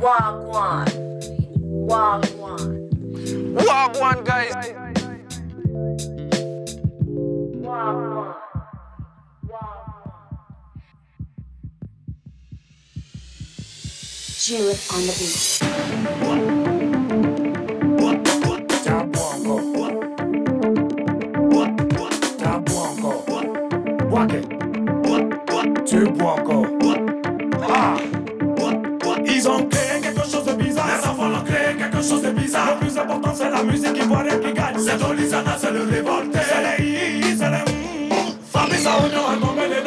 Wagwan. Wagwan. Wagwan, guys. Wagwan. Jude on the beat. Tu bois encore. Ah. Le plus important, c'est la musique qui voit qui gagne. C'est Dolizana, c'est le révolté. C'est les i, c'est les mm. Fabrice à oignon, elle tombe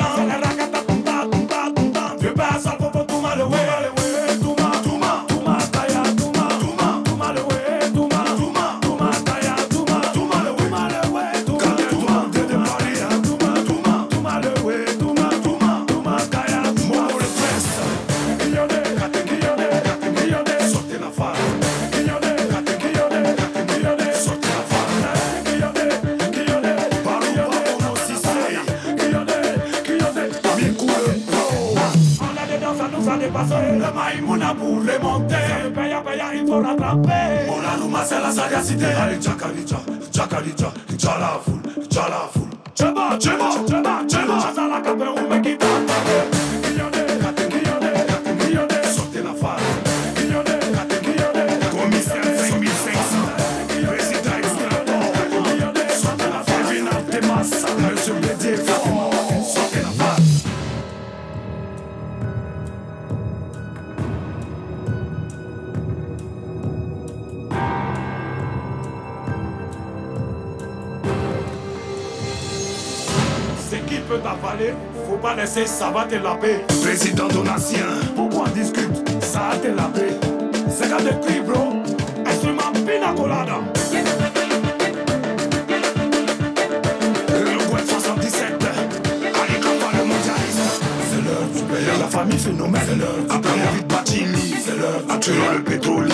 famille phénomène. C'est l'heure Après David Batini. C'est l'heure tueur le pétrolier.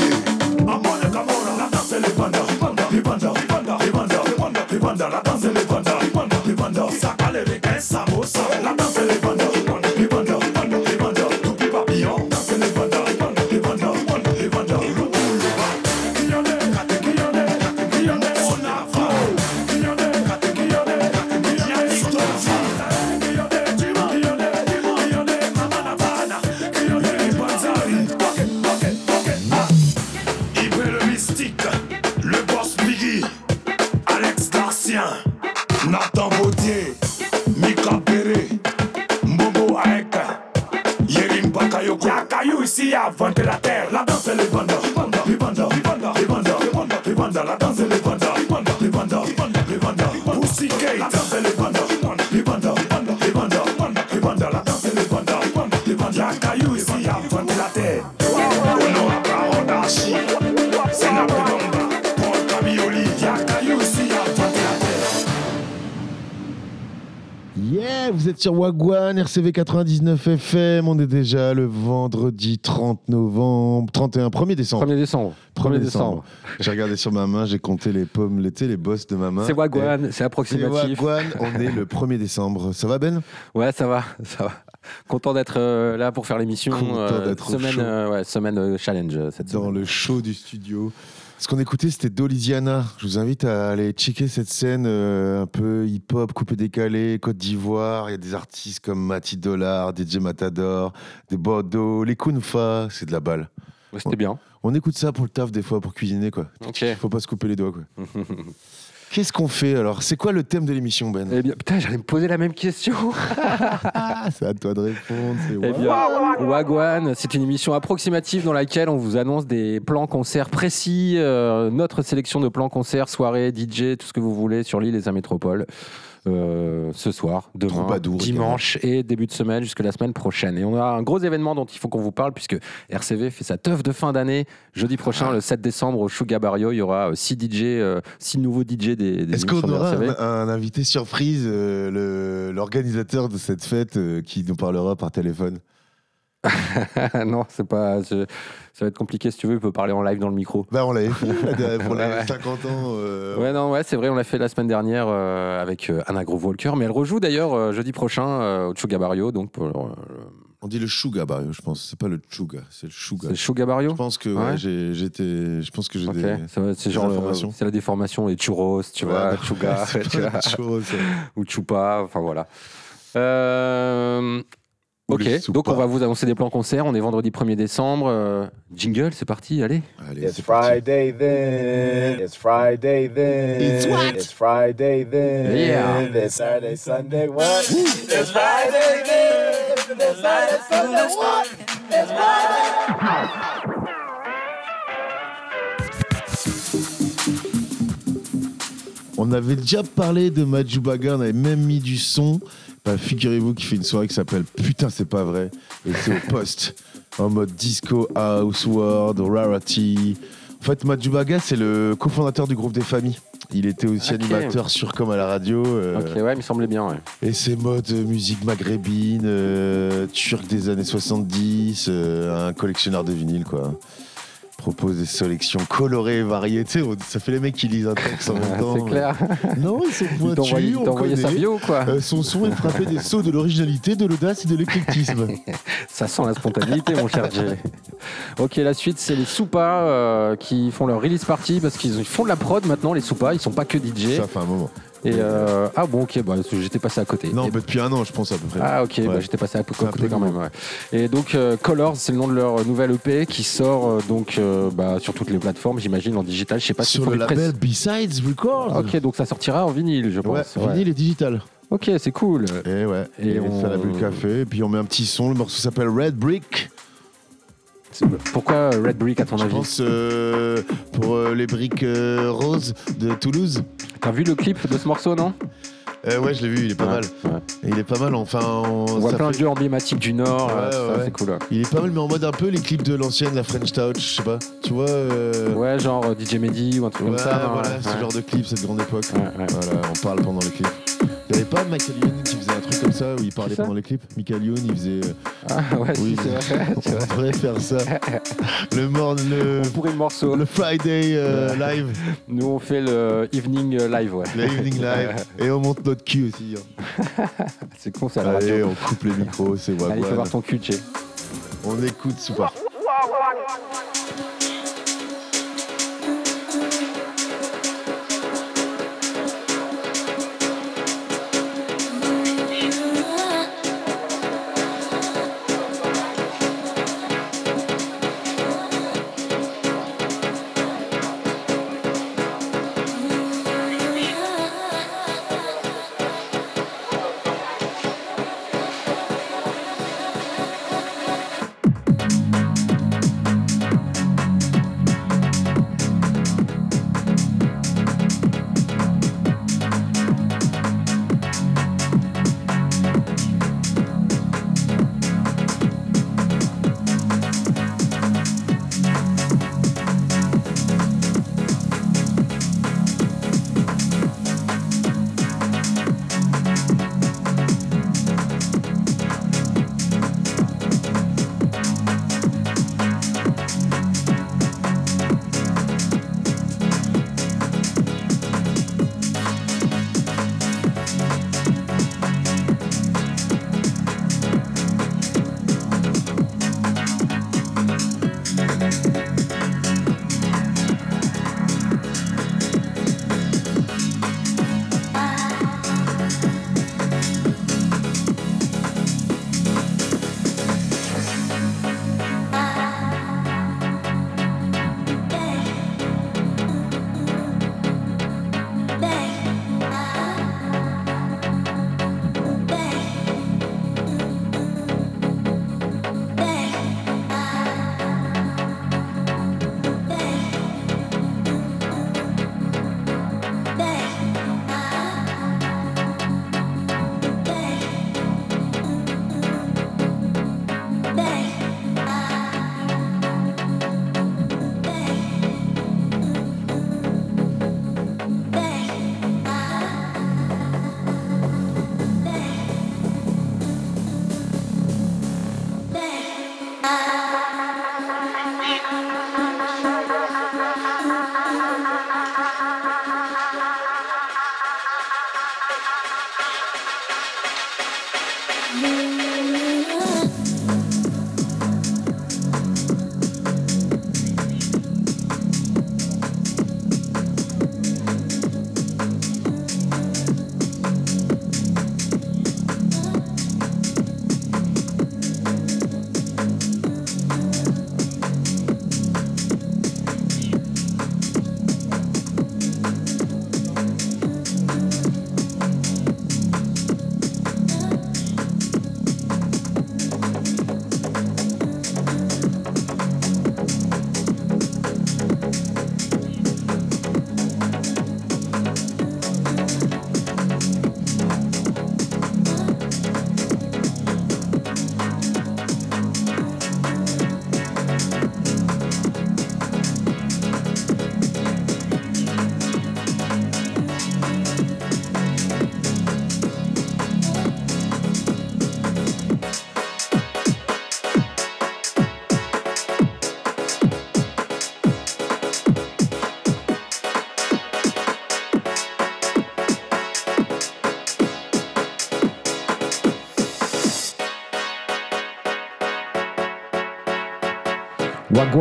Amon et Camora, la danse et les bandas. Les bandas, les bandas, les bandas, les bandas, la danse et. Les sur Wagwan, RCV 99 FM. On est déjà le vendredi 30 novembre, 31, 1er décembre. 1er décembre. 1er décembre. J'ai regardé sur ma main, j'ai compté les pommes, sais, les bosses de ma main. C'est Wagwan, c'est approximatif. C'est Wagwan, on est le 1er décembre. Ça va Ben? Ouais, ça va, ça va. Content d'être euh, là pour faire l'émission. Content euh, d'être semaine, euh, ouais, semaine euh, challenge euh, cette Dans semaine. le show du studio. Ce qu'on écoutait, c'était Dolisiana. Je vous invite à aller checker cette scène euh, un peu hip-hop, coupé décalé, Côte d'Ivoire. Il y a des artistes comme Mati Dollar, DJ Matador, des Bordeaux, les Kunfa. C'est de la balle. Ouais, C'était bien. On écoute ça pour le taf des fois, pour cuisiner quoi. Ok. Faut pas se couper les doigts quoi. Qu'est-ce qu'on fait alors? C'est quoi le thème de l'émission Ben? Eh bien, putain, j'allais me poser la même question. Ah, C'est à toi de répondre. c'est Eh bien, Wagwan, c'est une émission approximative dans laquelle on vous annonce des plans concerts précis, euh, notre sélection de plans concerts, soirées, DJ, tout ce que vous voulez sur l'île et sa métropole. Euh, ce soir, demain, Troubadour, dimanche et début de semaine jusque la semaine prochaine. Et on a un gros événement dont il faut qu'on vous parle puisque RCV fait sa teuf de fin d'année jeudi prochain, Ah. le 7 décembre au Sugar Barrio. Il y aura 6 DJ, euh, six nouveaux DJ des, des Est-ce qu'on aura un, un invité surprise, euh, l'organisateur de cette fête euh, qui nous parlera par téléphone? non, c'est pas. je- Ça va être compliqué si tu veux. Il peut parler en live dans le micro. Bah, on l'avait fait pour les ouais. 50 ans. euh, Ouais, non, ouais, c'est vrai, on l'a fait la semaine dernière euh, avec euh, Anna Groove Walker, mais elle rejoue d'ailleurs jeudi prochain au Chuga Barrio, donc pour, On dit le Suga Barrio, je pense. C'est pas le Chuga, c'est le Suga. c'est le Chuga Barrio. Je pense que Ouais. ouais, j'ai- j'étais. Je pense que j'ai des. c'est genre le- c'est la déformation et churros, tu Ouais, vois, Chuga, tu vois, ou Chupa, enfin voilà. Euh, ok, donc on va vous annoncer des plans concerts. On est vendredi 1er décembre. euh, jingle, c'est parti, allez. Allez, It's. Friday then. It's Friday then. It's what? It's Friday then. Yeah. It's Saturday, Sunday, what? It's Friday then. It's Saturday, Sunday, what? It's Friday. On avait déjà parlé de Majubaga, on avait même mis du son. Bah, Figurez-vous qu'il fait une soirée qui s'appelle Putain, c'est pas vrai. Et c'est au poste. En mode disco, house, world, rarity. En fait, Majubaga, c'est le cofondateur du groupe des familles. Il était aussi animateur sur Comme à la radio. euh, Ok, ouais, il me semblait bien. Ouais. Et c'est mode euh, musique maghrébine, euh, turc des années 70, euh, un collectionneur de vinyle, quoi. Propose des sélections colorées et variées. Tu sais, on- ça fait les mecs qui lisent un texte en même temps. c'est clair. Non, ils sont pointus, il on t'a envoyé sa bio, quoi. Euh, son son est frappé des sauts de l'originalité, de l'audace et de l'éclectisme. Ça sent la spontanéité, mon cher Jay. Ok, la suite, c'est les Soupas euh, qui font leur release party parce qu'ils ils font de la prod maintenant, les Soupas. Ils sont pas que DJ. Ça fait un moment. Et euh, ah bon, ok, bah, j'étais passé à côté. Non, Et- bah, depuis un an, je pense à peu près. ah ok, bah, j'étais passé à peu- C'est un côté peu quand même. nouveau. ouais. Et donc euh, Colors, c'est le nom de leur nouvelle EP qui sort euh, donc euh, bah, sur toutes les plateformes, j'imagine en digital. Je sais pas s'ils Sur le label Besides Records. Ok, donc ça sortira en vinyle, je Ouais, pense. Ouais. vinyle et digital. Ok, c'est cool. Et ouais, Et et, on- ça a bu le café, et puis on met un petit son, le morceau s'appelle Red Brick. Pourquoi Red Brick à ton Je avis pense euh, pour euh, les briques euh, roses de Toulouse. T'as vu le clip de ce morceau, non? Euh, ouais, je l'ai vu, il est pas Ouais, mal. ouais. Il est pas mal, enfin. on- On voit ça plein de jeux emblématiques du Nord, Ouais, euh, c'est cool. Il est pas mal, mais en mode un peu les clips de l'ancienne, la French Touch, je sais pas. Tu vois euh, Ouais, genre euh, DJ Mehdi ou un truc ouais, comme ça. non voilà, ce genre de clip, cette grande époque. Voilà, on parle pendant les clips. Il avait pas Michael Youn qui faisait un truc comme ça où il parlait pendant les clips? Michael Youn, il faisait. euh, Ah ouais, oui, si, c'est vrai. on vrai. devrait faire ça. Le, mor- le, On pourrait le morceau. le Friday euh, live, Nous, on fait le evening euh, live, ouais. le evening live, et on monte notre cul aussi. hein. C'est con, ça, la Allez, radio. on coupe les micros, c'est Allez, fais voir ton cul, Tché. On écoute Super.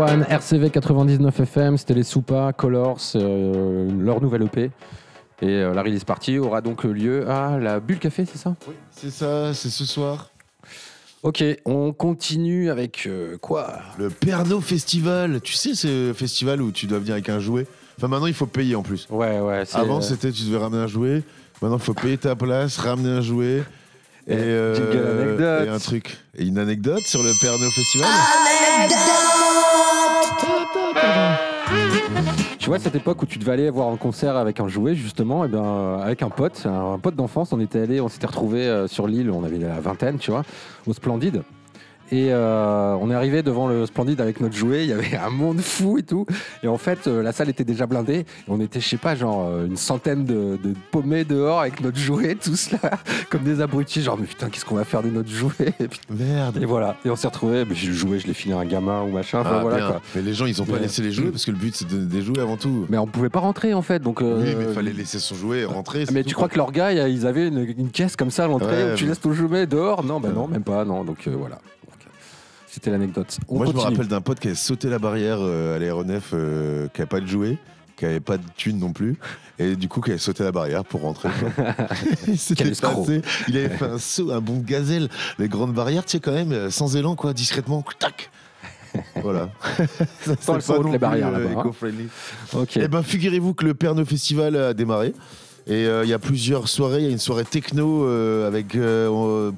RCV 99 FM, c'était les Soupas, Colors, euh, leur nouvelle EP. Et euh, la release party aura donc lieu à la Bulle Café, c'est ça? Oui, c'est ça, c'est ce soir. Ok, on continue avec euh, quoi? Le Perno Festival. Tu sais, ce festival où tu dois venir avec un jouet? Enfin, maintenant, il faut payer en plus. Ouais, ouais. c'est, Avant, euh, c'était tu devais ramener un jouet. Maintenant, il faut payer ta place, ramener un jouet. Et, euh, anecdote. un truc. Et une anecdote sur le Perno Festival Tu vois, cette époque où tu devais aller voir un concert avec un jouet, justement, et ben, euh, avec un pote, un pote d'enfance, on était allé, on s'était retrouvé euh, sur l'île, on avait la vingtaine, tu vois, au Splendide. Et euh, on est arrivé devant le Splendide avec notre jouet, il y avait un monde fou et tout. Et en fait, euh, la salle était déjà blindée. Et on était, je sais pas, genre euh, une centaine de, de paumés dehors avec notre jouet, tous là, comme des abrutis. Genre, mais putain, qu'est-ce qu'on va faire de notre jouet? Et puis- Merde. Et voilà. Et on s'est retrouvés, mais j'ai le jouet, je l'ai filé à un gamin ou machin. Enfin, Ah, voilà bien. quoi. Mais les gens, ils ont pas Mais- laissé les jouets parce que le but, c'est de donner des jouets avant tout. Mais on pouvait pas rentrer en fait. Donc, Oui, mais il fallait laisser son jouet et rentrer. c'est Mais tout, tu crois que leurs gars, ils avaient une, une caisse comme ça à l'entrée Ouais, où tu mais- laisses ton jouet dehors? Non, bah Ouais. non, même pas, non. Donc euh, voilà. C'était l'anecdote. Moi, je me rappelle d'un pote qui avait sauté la barrière euh, à l'aéronef, euh, qui n'avait pas de jouet, qui n'avait pas de thune non plus, et du coup, qui avait sauté la barrière pour rentrer. il s'était passé, il avait fait un saut, un bon gazelle, les grandes barrières, tu sais, quand même, euh, sans élan, quoi, discrètement, tac Voilà. Ça, c'est pas saut, non les barrières, là-bas, hein. Eh ben, figurez-vous que le Perno Festival a démarré. Et euh, il y a plusieurs soirées. Il y a une soirée techno euh, avec. euh,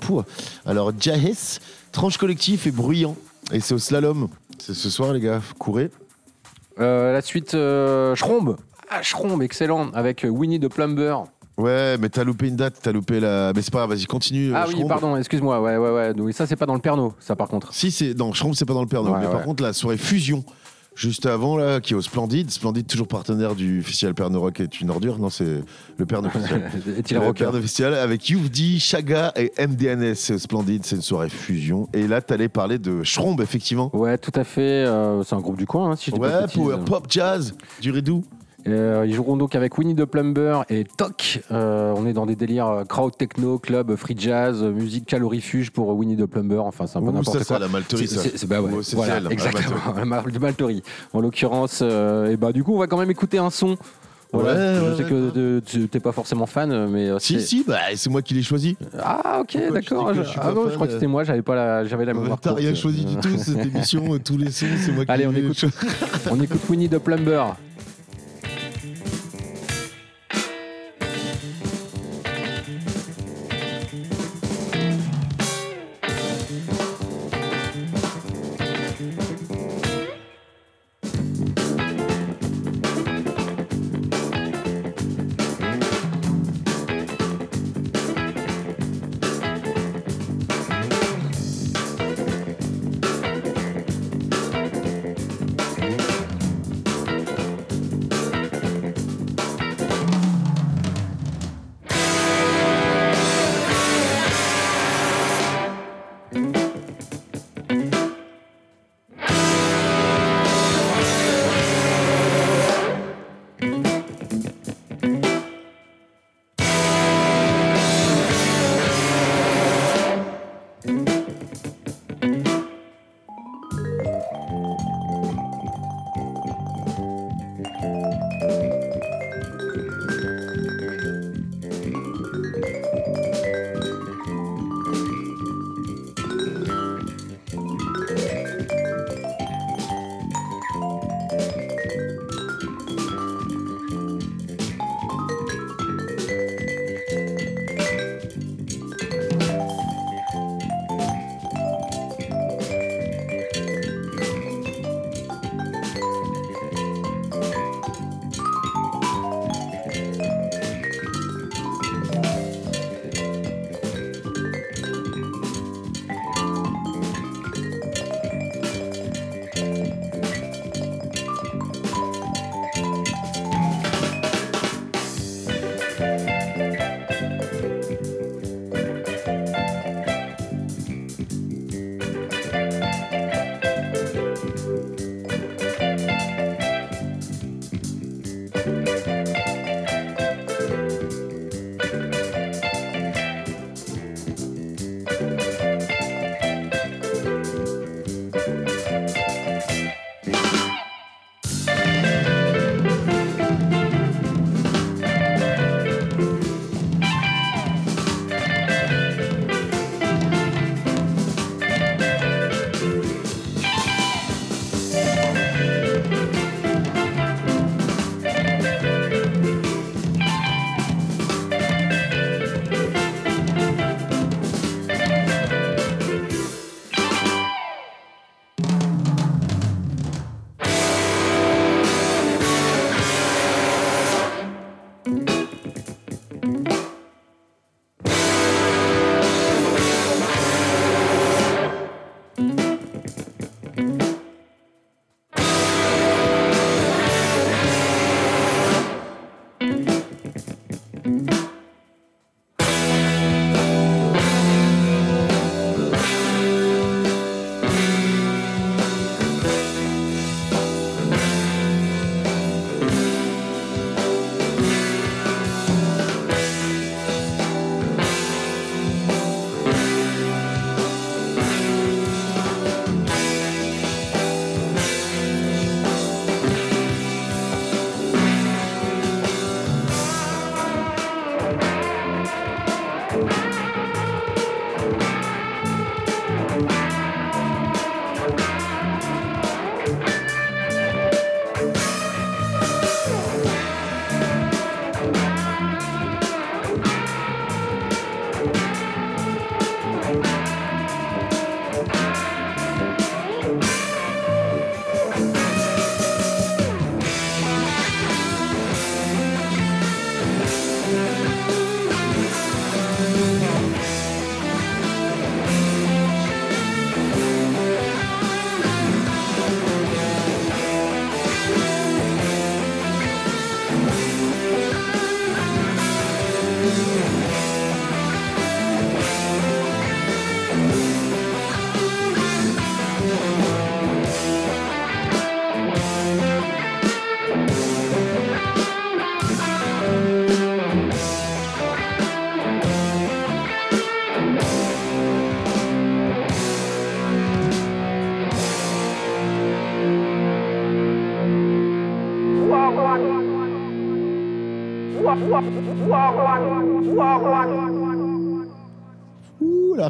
alors, Jahès, Tranche Collectif et Bruyant. Et c'est au slalom. C'est ce soir, les gars. Courez. Euh, la suite, euh, Schrombe. Ah, Schrombe, excellent. Avec euh, Winnie the Plumber. Ouais, mais t'as loupé une date. T'as loupé la. Mais c'est pas grave, vas-y, continue. ah euh, oui, Schrombe. pardon, excuse-moi. Ouais, ouais, ouais. Donc, ça, c'est pas dans le Perno, ça par contre. Si, c'est. Non, Schrombe, c'est pas dans le Perno. Ouais, mais par contre, la soirée Fusion. Juste avant, là, qui est au Splendide. Splendide, toujours partenaire du festival Perno Rock est une ordure. Non, c'est le Perno Festival. Est-il Le rocker Père de Festival avec Youvdi, Chaga et MDNS. C'est splendide, c'est une soirée fusion. Et là, t'allais parler de Schrombe, effectivement. Ouais, tout à fait. euh, c'est un groupe du coin, hein, si je dis pas de Ouais, bêtises. power pop jazz, du Redou. Euh, ils joueront donc avec Winnie the Plumber et Toc. Euh, on est dans des délires euh, crowd techno, club, free jazz, musique calorifuge pour Winnie the Plumber. Enfin, c'est un peu n'importe ça, quoi. la malterie, C'est- ça. c'est- bah ouais, voilà, ciel, la exactement, la malterie. En l'occurrence, euh, et bah du coup, on va quand même écouter un son. Voilà, Ouais, je ouais, sais ouais, que tu t'es pas forcément fan, mais Si, si, bah, c'est moi qui l'ai choisi. Ah ok, d'accord. Je- Ah non, je crois que c'était moi. J'avais pas la, j'avais la mémoire. T'as rien choisi du tout, cette émission, tous les sons, c'est moi qui Allez, on l'ai écoute. On écoute Winnie the Plumber.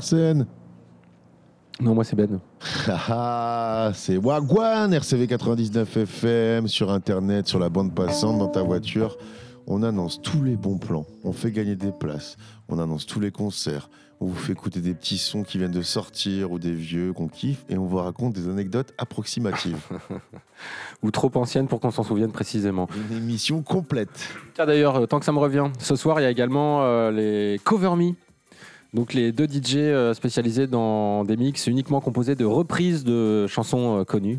Larsen Non, moi c'est Ben. Ah, c'est Wagwan, RCV 99 FM, sur Internet, sur la bande passante, dans ta voiture. On annonce tous les bons plans, on fait gagner des places, on annonce tous les concerts, on vous fait écouter des petits sons qui viennent de sortir ou des vieux qu'on kiffe et on vous raconte des anecdotes approximatives. Ou trop ancienne pour qu'on s'en souvienne précisément. Une émission complète. Tiens d'ailleurs, euh, tant que ça me revient, ce soir il y a également euh, les Cover Me. Donc les deux DJ euh, spécialisés dans des mix uniquement composés de reprises de chansons euh, connues.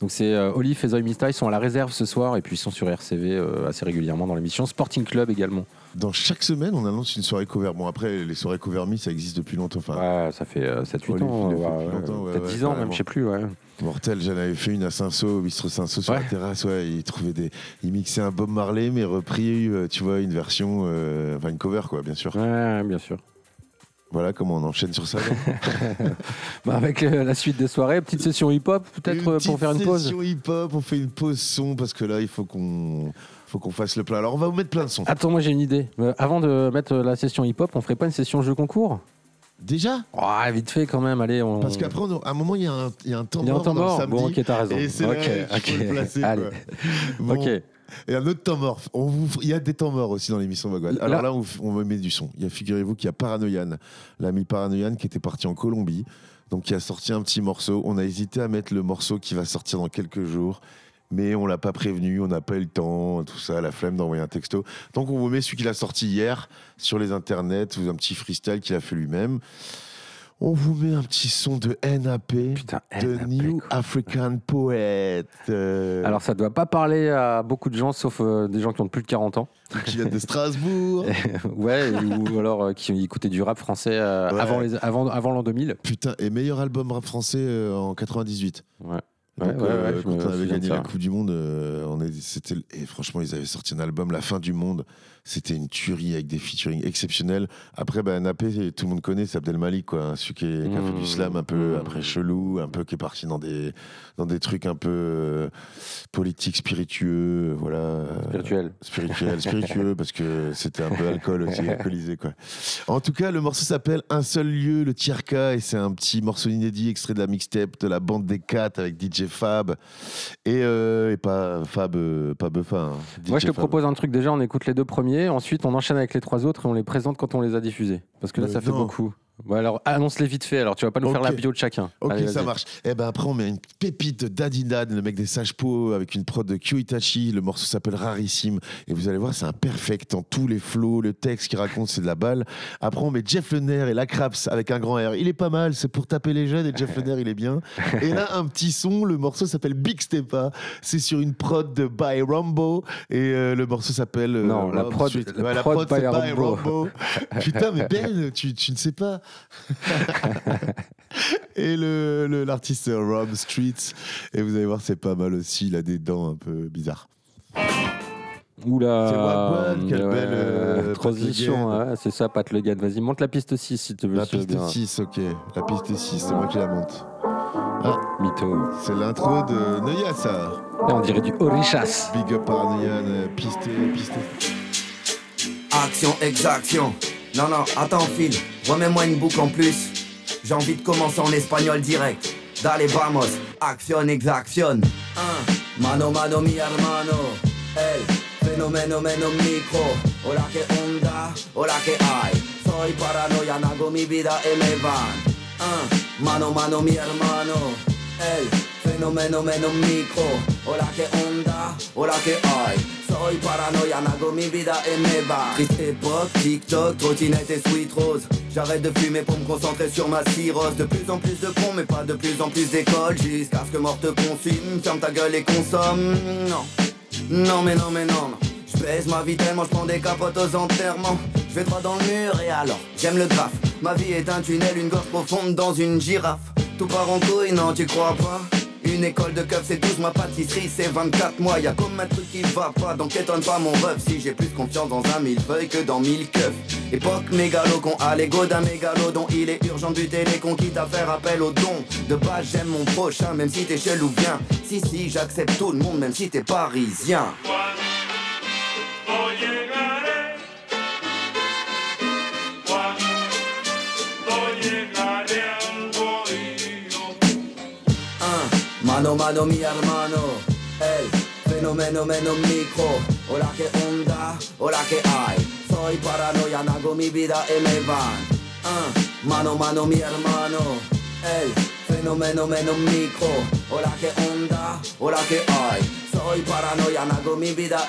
Donc c'est euh, Olive et Zoe Mista, ils sont à la réserve ce soir et puis ils sont sur RCV euh, assez régulièrement dans l'émission Sporting Club également. Dans chaque semaine, on annonce une soirée cover. Bon, après, les soirées cover me, ça existe depuis longtemps. Enfin, Ouais, ça fait 7-8 Olive, ans, il ouais, ouais, peut-être ouais, 10 ans même, je sais plus. Mortel, j'en avais fait une à Saint-Saul, au bistrot Saint-Saul sur la terrasse. Ouais, il trouvait des, il mixait un Bob Marley, mais repris, euh, tu vois, une version, euh, enfin une cover, quoi, bien sûr. Ouais, bien sûr. Voilà comment on enchaîne sur ça. Bah, avec euh, la suite des soirées, petite session hip-hop peut-être euh, pour faire une pause. session hip-hop, on fait une pause son parce que là, il faut qu'on, faut qu'on fasse le plein. Alors, on va vous mettre plein de sons. Attends, moi j'ai une idée. Euh, avant de mettre la session hip-hop, on ferait pas une session jeu concours? Déjà? Ah, vite fait quand même, allez. On... Parce qu'après, on à un moment, il y, a un- il y a un temps Il y a un mort temps mort? Bon, ok, t'as raison. Et c'est ok, là qu'il faut ok. le placer. Allez. Bon, Ok. Et un autre temps mort. On vous- Il y a des temps morts aussi dans l'émission. Là- Alors là, on, on me met du son. Il y a, figurez-vous qu'il y a Paranoian, l'ami Paranoian qui était parti en Colombie, donc qui a sorti un petit morceau. On a hésité à mettre le morceau qui va sortir dans quelques jours, mais on l'a pas prévenu, on n'a pas eu le temps, tout ça, la flemme d'envoyer un texto. Donc on vous met celui qu'il a sorti hier sur les internets, ou un petit freestyle qu'il a fait lui-même. On vous met un petit son de NAP, Putain, de NAP, New quoi. African Poet. euh, Alors ça doit pas parler à beaucoup de gens, sauf euh, des gens qui ont plus de 40 ans. qui vient de Strasbourg. ouais, ou alors euh, qui écoutaient du rap français euh, Ouais. avant les- avant, avant l'an 2000. Putain, et meilleur album rap français en 98. Ouais. Donc, Ouais, ouais, quand on avait gagné la Coupe du Monde, on est, c'était, et franchement, ils avaient sorti un album, La fin du monde. C'était une tuerie avec des featuring exceptionnels. Après, bah, Napé, tout le monde connaît, c'est Abdel Malik, quoi. hein, Celui qui, est- qui a fait Mmh. du slam un peu Mmh. après chelou, un peu qui est parti dans des, dans des trucs un peu euh, politiques, spiritueux, voilà. Spirituel. Spirituel, spiritueux, parce que c'était un peu alcool aussi, alcoolisé, quoi. En tout cas, le morceau s'appelle Un seul lieu, le Tierka, et c'est un petit morceau inédit extrait de la mixtape de la bande des 4 avec DJ Fab. Et, euh, et pas Fab, euh, pas Buffa. hein, Moi, je te Fab. propose un truc déjà, on écoute les deux premiers, ensuite on enchaîne avec les trois autres et on les présente quand on les a diffusés. Parce que là, Euh, ça fait non. beaucoup. Bon, alors annonce-les vite fait, alors tu vas pas nous faire la bio de chacun. Ok, Allez, ça marche. Et ben après, on met une pépite de Daddy Dad, le mec des sages pots, avec une prod de Kyo Itachi. Le morceau s'appelle Rarissime. Et vous allez voir, c'est un perfect dans tous les flows. Le texte qu'il raconte, c'est de la balle. Après, on met Jeff Lener et la Craps avec un grand R. Il est pas mal, c'est pour taper les jeunes. Et Jeff Lener, il est bien. Et là, un petit son. Le morceau s'appelle Big Stepa. C'est sur une prod de By Rumbo. Et euh, le morceau s'appelle. euh, Non, la prod- la prod prod, c'est by. Rumbo. Putain, mais Ben, tu, tu ne sais pas. Et le- le- l'artiste Rob Streets. Et vous allez voir, c'est pas mal aussi. Il a des dents un peu bizarres. Oula. C'est Wagwan, quelle belle, euh, transition, ouais, c'est ça, Pat Le Guen. Vas-y, monte la piste 6 si tu veux. La piste bien. 6, ok. La piste 6, c'est moi qui la monte. Mytho. C'est l'intro de Neuya, ça. Et on dirait du Orichas. Big up par Neuya, euh, pisté, pisté. Action, exaction. Non, non, attends, Phil, remets-moi une boucle en plus. J'ai envie de commencer en espagnol direct. Dale, vamos, action, exaction. Mano, mano, mi hermano. El, fenomeno, meno, micro. Hola que onda, hola que hay? Soy paranoia, hago mi vida y me van. Mano, mano, mi hermano. El, fenomeno, meno, micro. Hola que onda, hola que hay? Soy paranoia, hago mi vida et me va. Triste époque, TikTok, trottinette et sweet rose. J'arrête de fumer pour me concentrer sur ma cirrhose. De plus en plus de cons, mais pas de plus en plus d'école. Jusqu'à ce que mort te consume. Ferme ta gueule et consomme. Non, non, mais non, mais non, non. Je ma vie tellement je des capotes aux enterrements. Je vais droit dans le mur et alors, j'aime le graphe. Ma vie est un tunnel, une gorge profonde dans une girafe. Tout part en couille, non, tu crois pas? Une école de keuf c'est 12 mois, pâtisserie c'est 24 mois Y'a comme un truc qui va pas, donc étonne pas mon ref Si j'ai plus confiance dans un millefeuille que dans mille keufs Époque mégalo qu'on a l'ego d'un mégalo dont il est urgent de buter les cons quitte à faire appel aux dons De base j'aime mon prochain même si t'es chelou bien Si si j'accepte tout le monde même si t'es parisien Mano mano mi hermano, el fenomeno meno micro. Hola que onda, hola que hay. Soy paranoia, hago mi vida y me van. Ah, mano mano mi hermano, el fenomeno meno micro. Hola que onda, hola que hay. Paranoïa,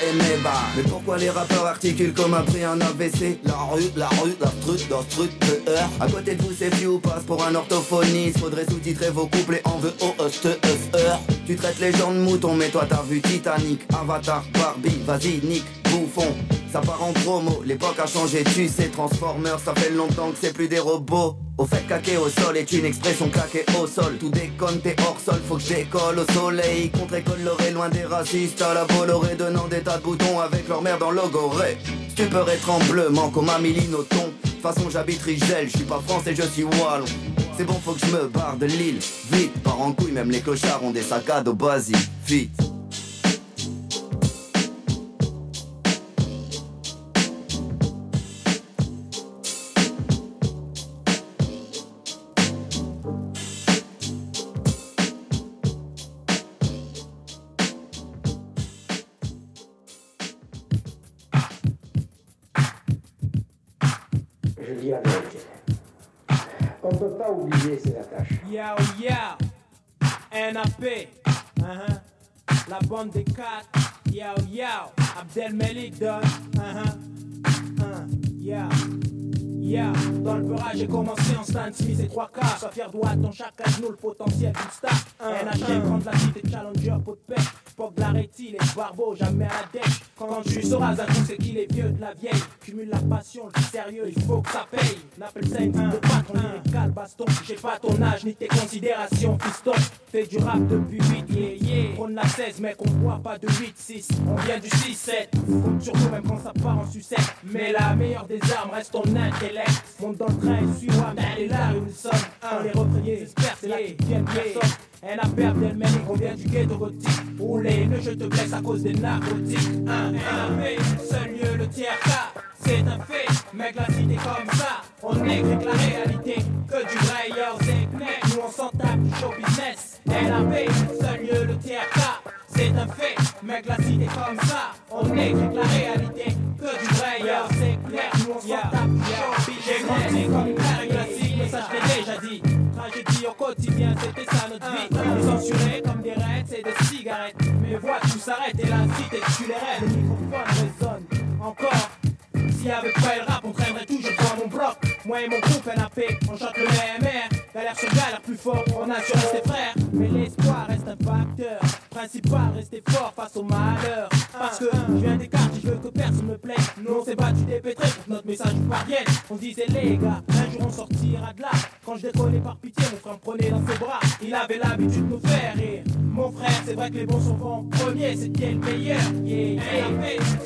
et bas. Mais pourquoi les rappeurs articulent comme après un AVC La rue, la rue, la truc, la de heure. À côté de vous c'est ou passe pour un orthophoniste. Faudrait sous-titrer vos couplets en VO, E, S, T, S, R Tu traites les gens de moutons mais toi t'as vu Titanic. Avatar, Barbie, vas-y bouffon. Ça part en promo, l'époque a changé, tu sais, Transformers, ça fait longtemps que c'est plus des robots. Au fait, caquer au sol est une expression claquée au sol. Tout déconne, t'es hors sol, faut que je décolle au soleil. Contre-école, l'oré, loin des racistes. À la Bolloré, donnant des tas de boutons avec leur mère dans logoré. Stupeur et tremblement, comme Amélie au ton. De façon, j'habite Rigel, je suis pas français, je suis wallon. C'est bon, faut que je me barre de l'île. Vite, par en couille, même les clochards ont des sacs à dos basiques. Vite. Attaches. Yo, yo, NAP, uh-huh. la bande des quatre, yo, yo, Abdel Melik donne, uh-huh. uh, yo. Yeah, dans le beurrage j'ai commencé en Stan Smith et 3 quarts. Sois fier droite dans chaque genou le potentiel d'une star. NHM, prendre la cité challenger, pot de paix Pop de la rétile et barbeau, jamais à la dèche. Quand tu sauras à tout c'est qu'il est vieux de la vieille Cumule la passion, le sérieux, il faut que ça paye. N'appelle ça une de patron, lyrical, baston. J'ai pas ton âge ni tes considérations, piston Fais du rap depuis 8, yeah, yeah. Prône la 16, mec, on voit pas de 8, 6 On vient du 6, 7 Compte sur nous même quand ça part en sucette. Mais la meilleure des armes reste ton intellect Monte dans le train et suis-moi, mais là une somme On les j'espère, c'est là qu'ils viennent personne elle a perdu elle mérite qu'on vient du ghetto gothique. Rouler, ne je te blesse à cause des narcotiques. Un NAP, seul lieu le tiers cas C'est un fait, mec la cité comme ça On écrit que la réalité Que du yo, c'est mec Nous on s'en tape du show business. NAP, seul lieu le tiers cas c'est un fait, mec la cité comme ça On écrit que la réalité Que du yo, c'est clair Nous on s'en tape du show business Comme une carré classique Mais ça je l'ai déjà dit Tragédie au quotidien, c'était ça notre vie Les censurés comme des raids, c'est des cigarettes Mes voix tout s'arrête et la cité tue les rêves Le microphone résonne encore s'il y avait pas le rap, on traînerait toujours dans mon bloc. Moi et mon groupe NAP, on chante le MR. Galère sur galère plus fort, on a sur rester frères. Mais l'espoir reste un facteur. Principal, rester fort face au malheur. Message vous parvienne. On disait les gars, un jour on sortira de là. Quand je décollais par pitié, mon frère me prenait dans ses bras. Il avait l'habitude de nous faire rire. Mon frère, c'est vrai que les bons sont en premier, c'était le meilleur. Yeah, yeah.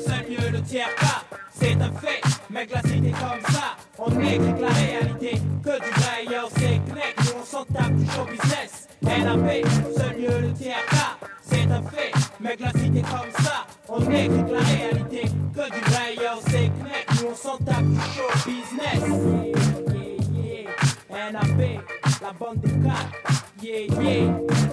seul mieux le tiers pas c'est un fait, mec la cité comme ça On écrit la réalité, que du vrai yo c'est clair Nous on s'en tape du show business NAP, seul lieu le tiers cas C'est un fait, mec la cité comme ça On écrit la réalité, Yeah, yeah, yeah. NAP, la bande des quatre Yeah, yeah,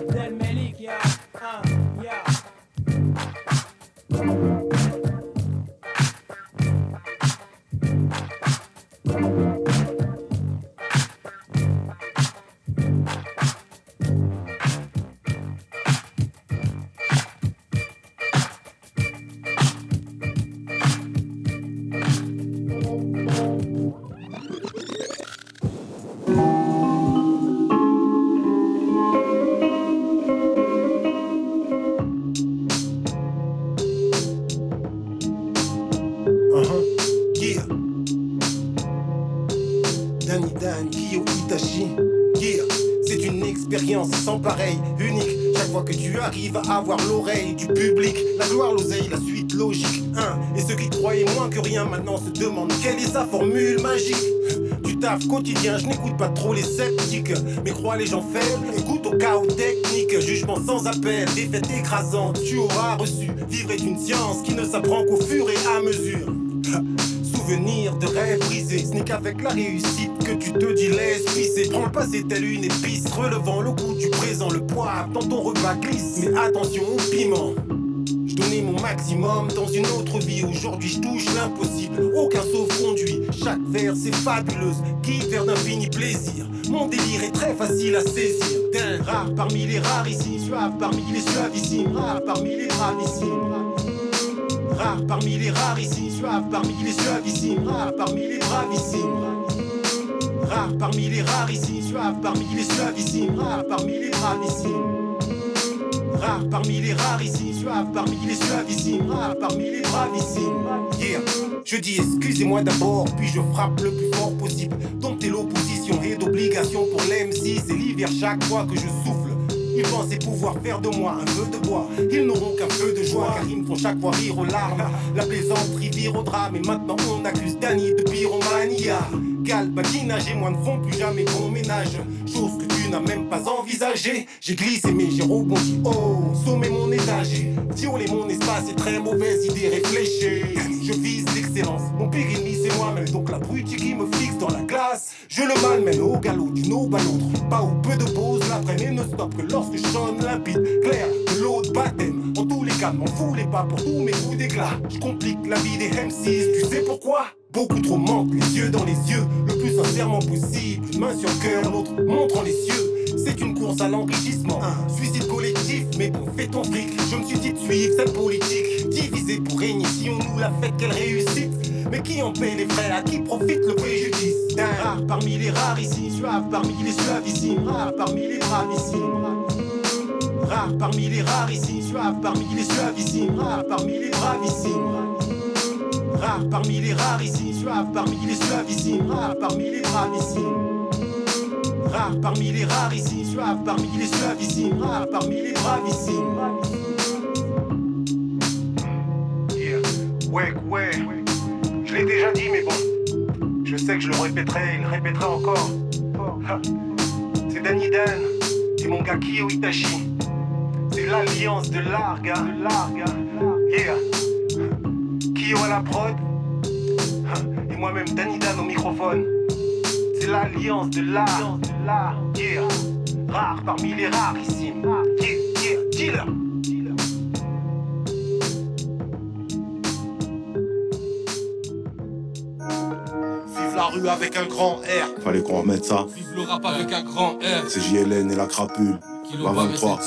quotidien, je n'écoute pas trop les sceptiques, mais crois les gens faibles, écoute au chaos technique, jugement sans appel, défaite écrasante, tu auras reçu. Vivre est une science qui ne s'apprend qu'au fur et à mesure. souvenirs de rêves brisés. Ce n'est qu'avec la réussite que tu te dis laisse. Prends le passé tel une épice, relevant le goût du présent, le poids dans ton repas glisse. Mais attention au piment. Je donnais mon maximum dans une autre vie. Aujourd'hui, je touche l'impossible. Aucun sauf conduit. Chaque vers, c'est fabuleuse. Qui vers d'infini plaisir. Mon délire est très facile à saisir. D'un rare parmi les rares ici. Suave parmi les suavissimes. Rare parmi les bravissimes. Rare parmi les rares ici. Suave parmi les suavissimes. Rare parmi les bravissimes. Rare parmi les rares ici. Suave parmi les suavissimes. Rare parmi les bravissimes. Rare parmi les rares ici, suave parmi les suavissimes, rare parmi les bravissimes. Yeah. Je dis excusez-moi d'abord, puis je frappe le plus fort possible. Dompter l'opposition et d'obligation pour l'MC, c'est l'hiver chaque fois que je souffle. Ils pensaient pouvoir faire de moi un feu de bois. Ils n'auront qu'un feu de joie, car ils me font chaque fois rire aux larmes. La plaisanterie vire au drame, et maintenant on accuse Danny de pyromania. Gal, badinage et moi ne font plus jamais bon ménage. Chose que tu n'as même pas envisagé. J'ai glissé, mais j'ai rebondi. Oh, sommet mon étage. Violer mon espace est très mauvaise idée réfléchie. Je vise Mon pire ennemi, c'est moi-même. Donc la brute qui me fixe dans la glace. Je le malmène au galop d'une aube à l'autre. Pas ou peu de pause, l'après ne stoppe que lorsque je sonne limpide, clair, de baptême. En tous les cas, m'en voulez pas pour tous mes coups d'éclat. Je complique la vie des M6, tu sais pourquoi? Beaucoup trop manquent, les yeux dans les yeux, le plus sincèrement possible. Main sur cœur, l'autre montrant les cieux. C'est une course à l'enrichissement, suicide collectif, mais pour fait ton fric, je me suis dit de suivre cette politique. Divisée pour régner, si on nous la fait qu'elle réussite? Mais qui en paie les frais, à qui profite le préjudice? D'un rare parmi les rares ici, suave parmi les suavissimes, rare parmi les bravissimes. Rare parmi les rares ici, suave parmi les suavissimes, rare parmi les bravissimes. Rare parmi les rares ici, suave parmi les suavissimes, rare parmi les bravissimes. Rare parmi les rares ici, suave parmi les suavissimes, rare parmi les bravissimes. Yeah. Ouais, ouais. Je l'ai déjà dit, mais bon. Je sais que je le répéterai, il le répétera encore. C'est Danny Dan et mon gars Kyo Itachi. C'est l'alliance de Larga. Larga. Yeah. Kyo à la prod. Et moi-même Danny Dan au microphone. C'est l'alliance de l'art. Yeah. Rare parmi les rarissimes. Yeah. Vive la rue avec un grand R. Fallait qu'on remette ça. Vive le rap avec un grand R. C'est JLN et la crapule. Kilo 23.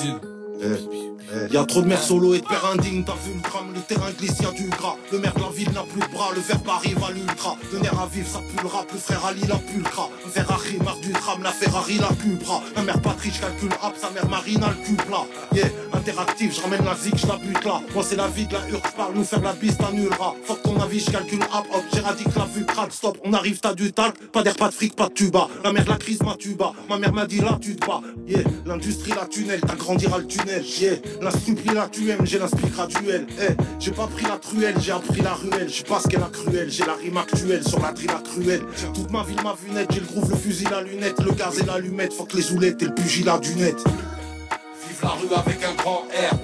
Y'a trop de mères solo et de pères indignes, t'as vu le drame, le terrain glisse, y'a du gras. Le maire de la ville n'a plus de bras, le verbe arrive à l'ultra. Le nerf à vivre, ça pue le rap, frère Ali la gras. Un Ferrari marque du tram, la Ferrari la cubra. Ma mère Patrick calcule rap, sa mère Marine a le cul plat. Yeah, interactif, je la zig, je la bute là. Moi c'est la vie de la urge, parle, nous faire la bise, t'annulera. Fuck ton avis, je calcule hop hop, j'éradique la vue, stop. On arrive, t'as du talc, pas d'air, pas de fric, pas de tuba. La mère de la crise, ma tuba. Ma mère m'a dit là, tu te bats. Yeah, l'industrie, la tunnel, t'agrandira le tunnel. Yeah, la tu aimes, j'ai l'inspire graduel. Eh, j'ai pas pris la truelle, j'ai appris la ruelle. J'suis pas ce qu'elle a cruel, j'ai la rime actuelle sur la drille cruelle. Toute ma vie m'a vu net, j'ai le groove, le fusil, la lunette, le gaz et l'allumette. Faut que les oulettes et le pugilat du net. Vive la rue avec un grand R.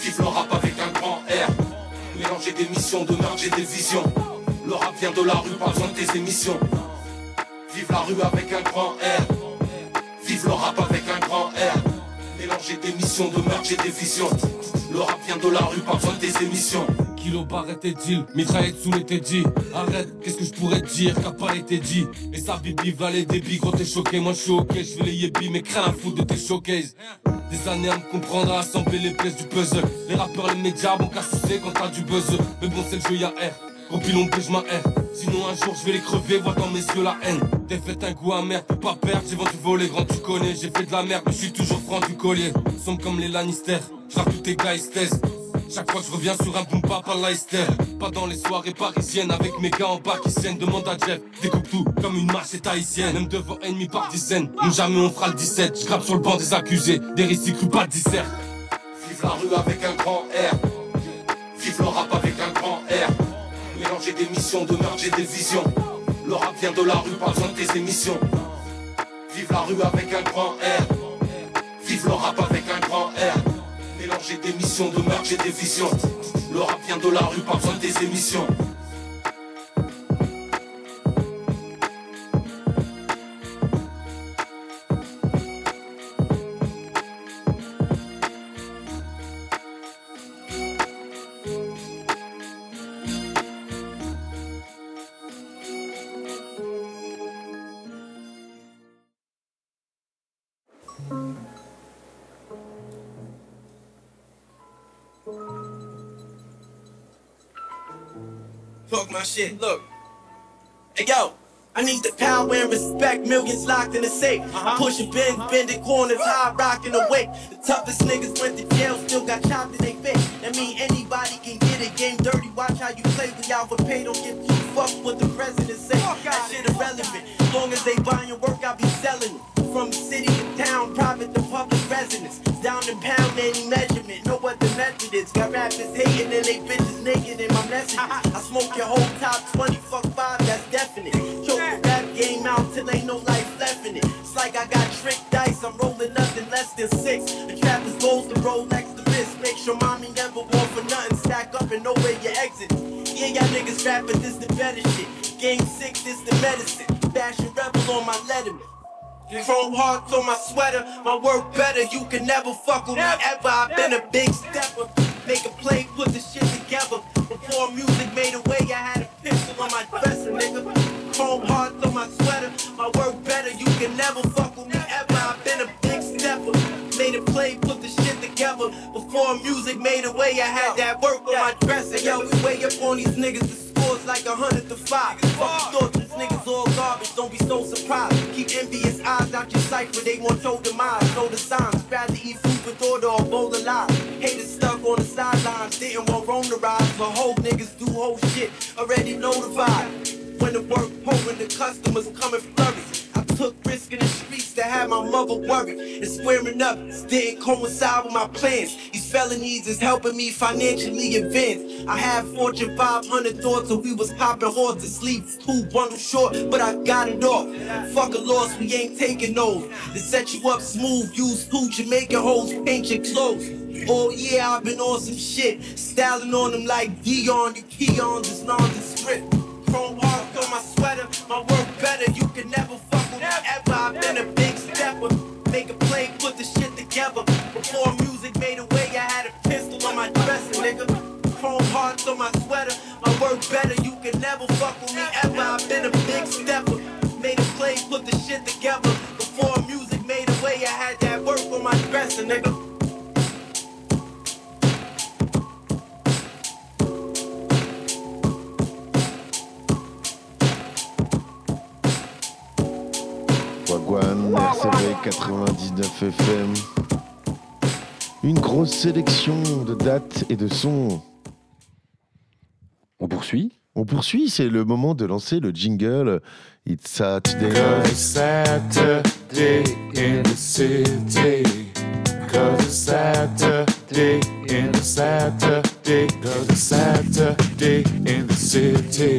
Vive le rap avec un grand R. Mélanger des missions, de j'ai des visions. Le rap vient de la rue, pas besoin de tes émissions. Vive la rue avec un grand R. Vive le rap avec un grand R. Mélanger des missions, de merde, j'ai des visions. Le rap vient de la rue, pas besoin de tes émissions. Kilo barrette et deal, mitraillette sous les dit Arrête, qu'est-ce que je pourrais dire qu'a pas été dit? Et ça bibi va les débits, gros t'es choqué, moi je suis ok, je vais les mais crains la fout de tes showcases. Des années à me comprendre, à assembler les pièces du puzzle. Les rappeurs, les médias, qu'à sucer quand t'as du buzz. Mais bon, c'est le jeu, y'a R. Pilon je ma R. Sinon un jour je vais les crever, vois dans mes yeux la haine. Fait un goût amer, peux pas perdre, j'ai vendu voler, grand tu connais. J'ai fait de la merde, je suis toujours franc du collier. Sommes comme les Lannister, j'rappe tous tes gars. Chaque fois que je reviens sur un boom bap à Leicester Pas dans les soirées parisiennes avec mes gars en bas qui saignent Demande à Jeff, découpe tout comme une marche haïtienne Même devant ennemis par dizaines, nous jamais on fera le 17 Je grappe sur le banc des accusés, des récits crus pas dissert Vive la rue avec un grand R Vive le rap Mélanger des missions, de merde j'ai des visions. Le rap vient de la rue, pas besoin de tes émissions. Vive la rue avec un grand R. Vive le rap avec un grand R. Mélanger des missions, de merde j'ai des visions. Le rap vient de la rue, pas besoin de tes émissions my shit, look. Hey yo, I need the power and respect, millions locked in the safe. I'm pushing bins, bending corners, high rocking awake. The toughest niggas went to jail, still got chopped in they face. That mean anybody can get it, game dirty. Watch how you play, we out for pay, don't give two fuck what the president say. That shit irrelevant. Long as they buying work, I be selling it. From city to town, private to public residence. Down to pound any measurement, know what the method is. Got rappers hating and they bitches naked in my message. I smoke your whole top 20, fuck five, that's definite. Choke the rap game out till ain't no life left in it. It's like I got tricked dice, I'm rolling nothing less than six. The trapper's goals to roll next to this. Make sure mommy never want for nothing. Stack up and know where you exit. Yeah, y'all niggas rap, but this the better shit. Game six, this the medicine. Fashion rebel on my letterman. Chrome hearts on my sweater, my work better. You can never fuck with me ever. I've been a big stepper. Make a play, put the shit together. Before music made a way, I had a pistol on my dresser, nigga. Chrome hearts on my sweater, my work better. You can never fuck with me ever. I've been a big stepper. Made a play, put the shit Before music made a way, I had that work on my dresser. Yo, we way up on these niggas. The scores like a hundred to five. Fuck thought these niggas all garbage. Don't be so surprised. Keep envious eyes out your cipher. They want your demise. Know the signs. Rather eat food with order or bowl lies. Haters stuck on the sidelines. Didn't want Rome to rise. But whole niggas do whole shit. Already notified. When the work home the customers come and flourish. I took risk in the streets to have my mother worried. And squaring up this didn't coincide with my plans. These felonies is helping me financially advance. I had Fortune 500 thoughts and we was popping horses. Sleeves two bundles short, but I got it off. Fuck a loss, we ain't taking those. To set you up smooth, use two Jamaican hoes, paint your clothes. Oh yeah, I've been on some shit. Styling on them like Dion, you Keons, it's nondescript. Chrome heart on my sweater, my work better. You can never on my sweater, my work better. You can never fuck with me ever. I've been a big stepper. Made a play, put the shit together. Before music made a way, I had that work on my dresser, nigga. RCV 99 FM. Une grosse sélection de dates et de sons. On poursuit On poursuit, c'est le moment de lancer le jingle. It's Saturday Cause it's Saturday in the city. Cause it's Saturday in the Saturday. Cause it's Saturday in the city.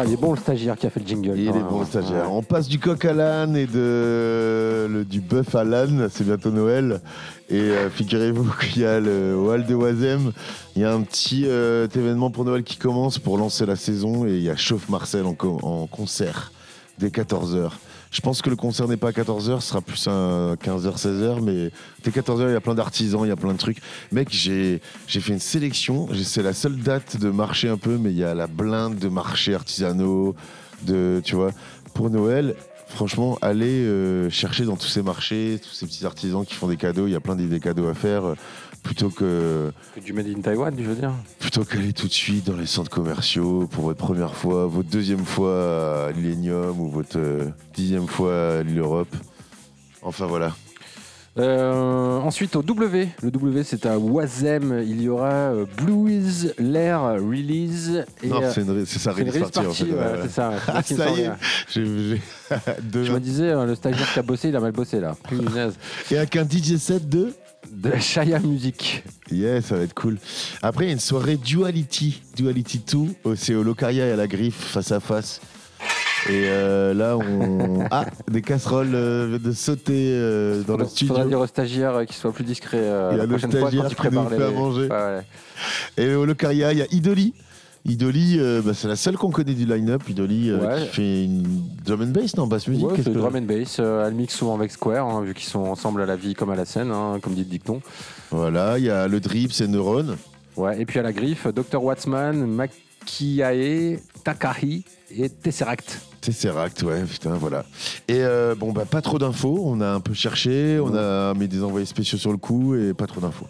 Ah, il est bon le stagiaire qui a fait le jingle. Il est bon le stagiaire. On passe du coq à l'âne et de, le- du bœuf à l'âne, c'est bientôt Noël. Et euh, figurez-vous qu'il y a le Hall de Oisem, il y a un petit euh, événement pour Noël qui commence pour lancer la saison et il y a Chauffe Marcel en, co- en concert dès 14h. Je pense que le concert n'est pas à 14h, ce sera plus à 15h, 16h, mais dès 14h, il y a plein d'artisans, il y a plein de trucs. Mec, j'ai fait une sélection, c'est la seule date de marché un peu, mais il y a la blinde de marchés artisanaux, de, tu vois, pour Noël. Franchement, allez euh, chercher dans tous ces marchés, tous ces petits artisans qui font des cadeaux, il y a plein d'idées cadeaux à faire, plutôt que Que du made in Taiwan, je veux dire. plutôt qu'aller tout de suite dans les centres commerciaux pour votre première fois, votre deuxième fois à l'Illénium ou votre euh, dixième fois à l'île Europe. Enfin voilà. Euh, ensuite au W, le W c'est à Wazem, il y aura euh, Blues Lair Release. Et, non, euh, c'est une- c'est sa c'est une release party, en fait. ouais, ouais. c'est ça. Ah, ça y est. J'ai- j'ai- Je me disais, euh, le stagiaire qui a bossé, il a mal bossé là. Punaise. Et avec un DJ set de De Shaya Music. Yeah, ça va être cool. Après, il y a une soirée Duality, Duality 2, au- c'est au Locaria et à la griffe, face à face. Et euh, là, on. Ah, des casseroles euh, de sauter euh, dans le studio. Faudra dire au stagiaire euh, qu'il soit plus discret euh, Il y a la le stagiaire qui nous prépare fait les... à manger. Ouais, ouais. Et au Locaria, il y a Idoli. Idoli, euh, bah, c'est la seule qu'on connaît du line-up. Idoli euh, Ouais. qui fait une drum and bass, non Basse musique Ouais, qu'est-ce c'est que- drum and bass. euh, elle mixe souvent avec Square, hein, vu qu'ils sont ensemble à la vie comme à la scène, hein, comme dit le dicton. Voilà, il y a le drip, c'est Neuron. Ouais, et puis à la griffe, Dr. Watsman, Makiae, Takahi et Tesseract. Tesseract, ouais, putain, voilà. Et euh, bon, bah, pas trop d'infos. On a un peu cherché, on a mis des envoyés spéciaux sur le coup et pas trop d'infos.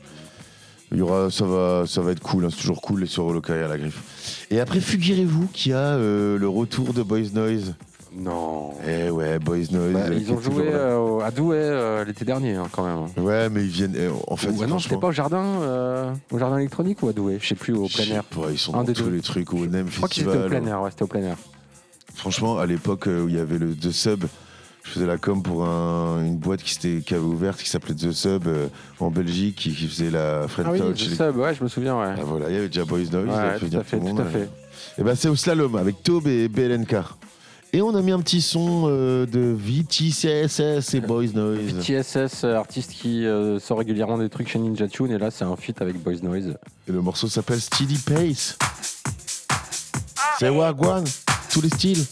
Il y aura, ça va, ça va être cool. hein, c'est toujours cool sur Lokai à la griffe. Et après, figurez-vous qu'il y a euh, le retour de Boys Noise. Non. Eh ouais, Boys Noise. Bah, euh, ils qui ont est toujours joué là. euh, au- à Douai euh, l'été dernier, hein, quand même. Ouais, mais ils viennent. eh, En fait, Ouais, non, c'était franchement, pas au jardin, euh, au jardin électronique ou à Douai Je sais plus, au plein air. ouais, ils sont Un dans des tous deux. les trucs au NEM Je crois qu'ils étaient au Festival. plein air, ouais, c'était au plein air. Franchement, à l'époque euh, où il y avait le The Sub, je faisais la com pour un- une boîte qui, s'était- qui avait ouverte, qui s'appelait The Sub euh, en Belgique, qui, qui faisait la French Ah oui. The les- Sub, ouais, je me souviens, ouais. Ah, voilà, il y avait déjà Boys Noise, Ouais, tout à fait, tout à fait. Et ben c'est au slalom avec Taube et BLNK. Et on a mis un petit son euh, de VTCSS et Boys Noise. TSS, euh, artiste qui euh, sort régulièrement des trucs chez Ninja Tune, et là c'est un feat avec Boys Noise. Et le morceau s'appelle Steady Pace. C'est Wagwan, tous les styles.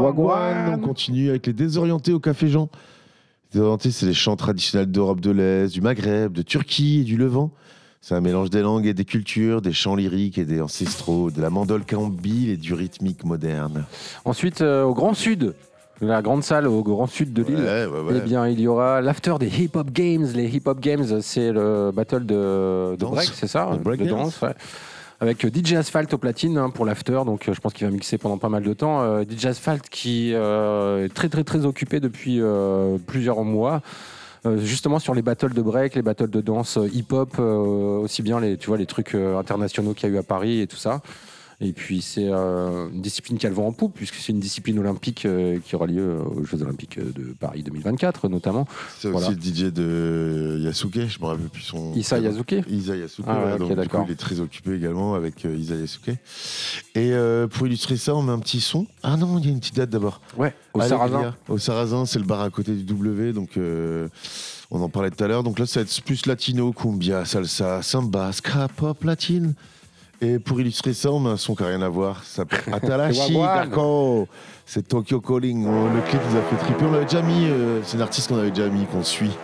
Wagwan, on continue avec les désorientés au Café Jean. Les désorientés, c'est les chants traditionnels d'Europe de l'Est, du Maghreb, de Turquie et du Levant. C'est un mélange des langues et des cultures, des chants lyriques et des ancestraux, de la mandole cambile et du rythmique moderne. Ensuite, euh, au Grand Sud, la grande salle au Grand Sud de l'île, Ouais, ouais, ouais. eh bien, il y aura l'after des Hip Hop Games. Les Hip Hop Games, c'est le battle de, de Danse. break, c'est ça De break De dance. danse, ouais. Avec euh, DJ Asphalt au platine hein, pour l'after, donc euh, je pense qu'il va mixer pendant pas mal de temps. Euh, DJ Asphalt qui est très très très occupé depuis plusieurs mois. justement sur les battles de break, les battles de danse hip-hop, aussi bien les, tu les trucs internationaux qu'il y a eu à Paris et tout ça. Et puis c'est euh, une discipline qui a le vent en poupe, puisque c'est une discipline olympique euh, qui aura lieu aux Jeux Olympiques de Paris 2024 notamment. C'est Voilà. aussi le DJ de Yasuke, je me rappelle plus son. Issa. Yasuke Isa Yasuke, Ah ouais, donc, du coup, il est très occupé également avec euh, Isa Yasuke. Et euh, pour illustrer ça, on met un petit son. Ah non, il y a une petite date d'abord. Ouais, au Allegria. Sarrasin. Au Sarrasin, c'est le bar à côté du W, donc on en parlait tout à l'heure. Donc là, ça va être plus latino, cumbia, salsa, samba, ska, pop, latine. Et pour illustrer ça, on a un son qui n'a rien à voir. Ça s'appelle Atalashi Darko. C'est Tokyo Calling. Oh, le clip nous a fait triper. On l'avait déjà mis. Euh, c'est une artiste qu'on avait déjà mis, qu'on suit.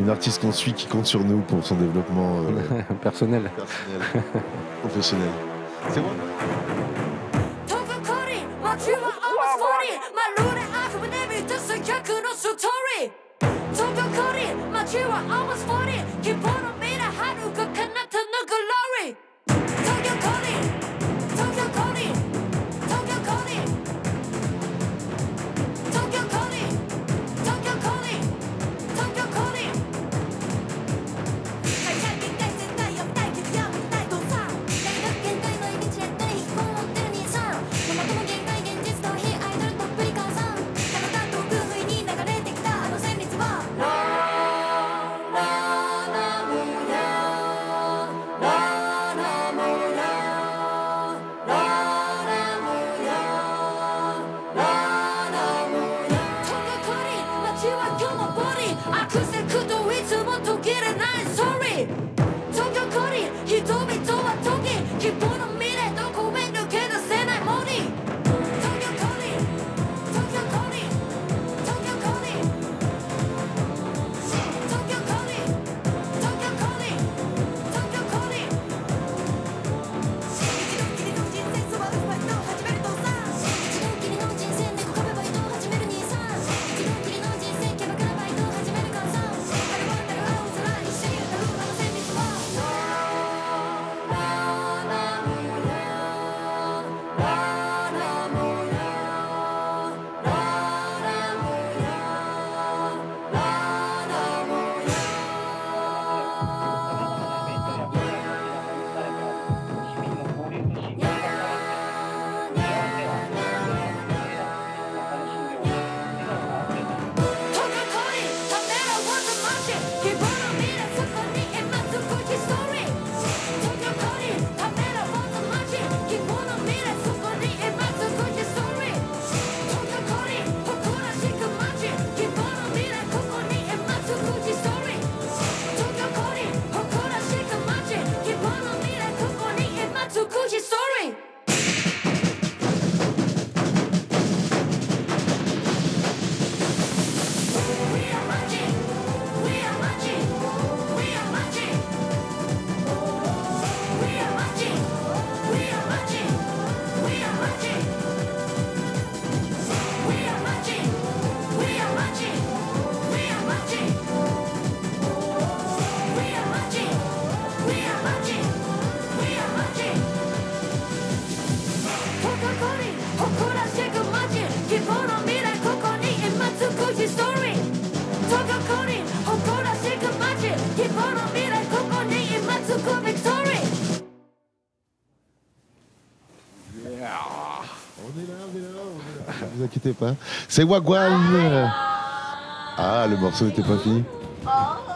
Une artiste qu'on suit qui compte sur nous pour son développement euh, personnel. personnel professionnel. C'est bon Tokyo Cody, my tree almost 40 Keep on me to Haruka, connect to glory Tokyo Calling! Vous inquiétez pas. C'est Wagwan. Ah, le morceau n'était pas fini.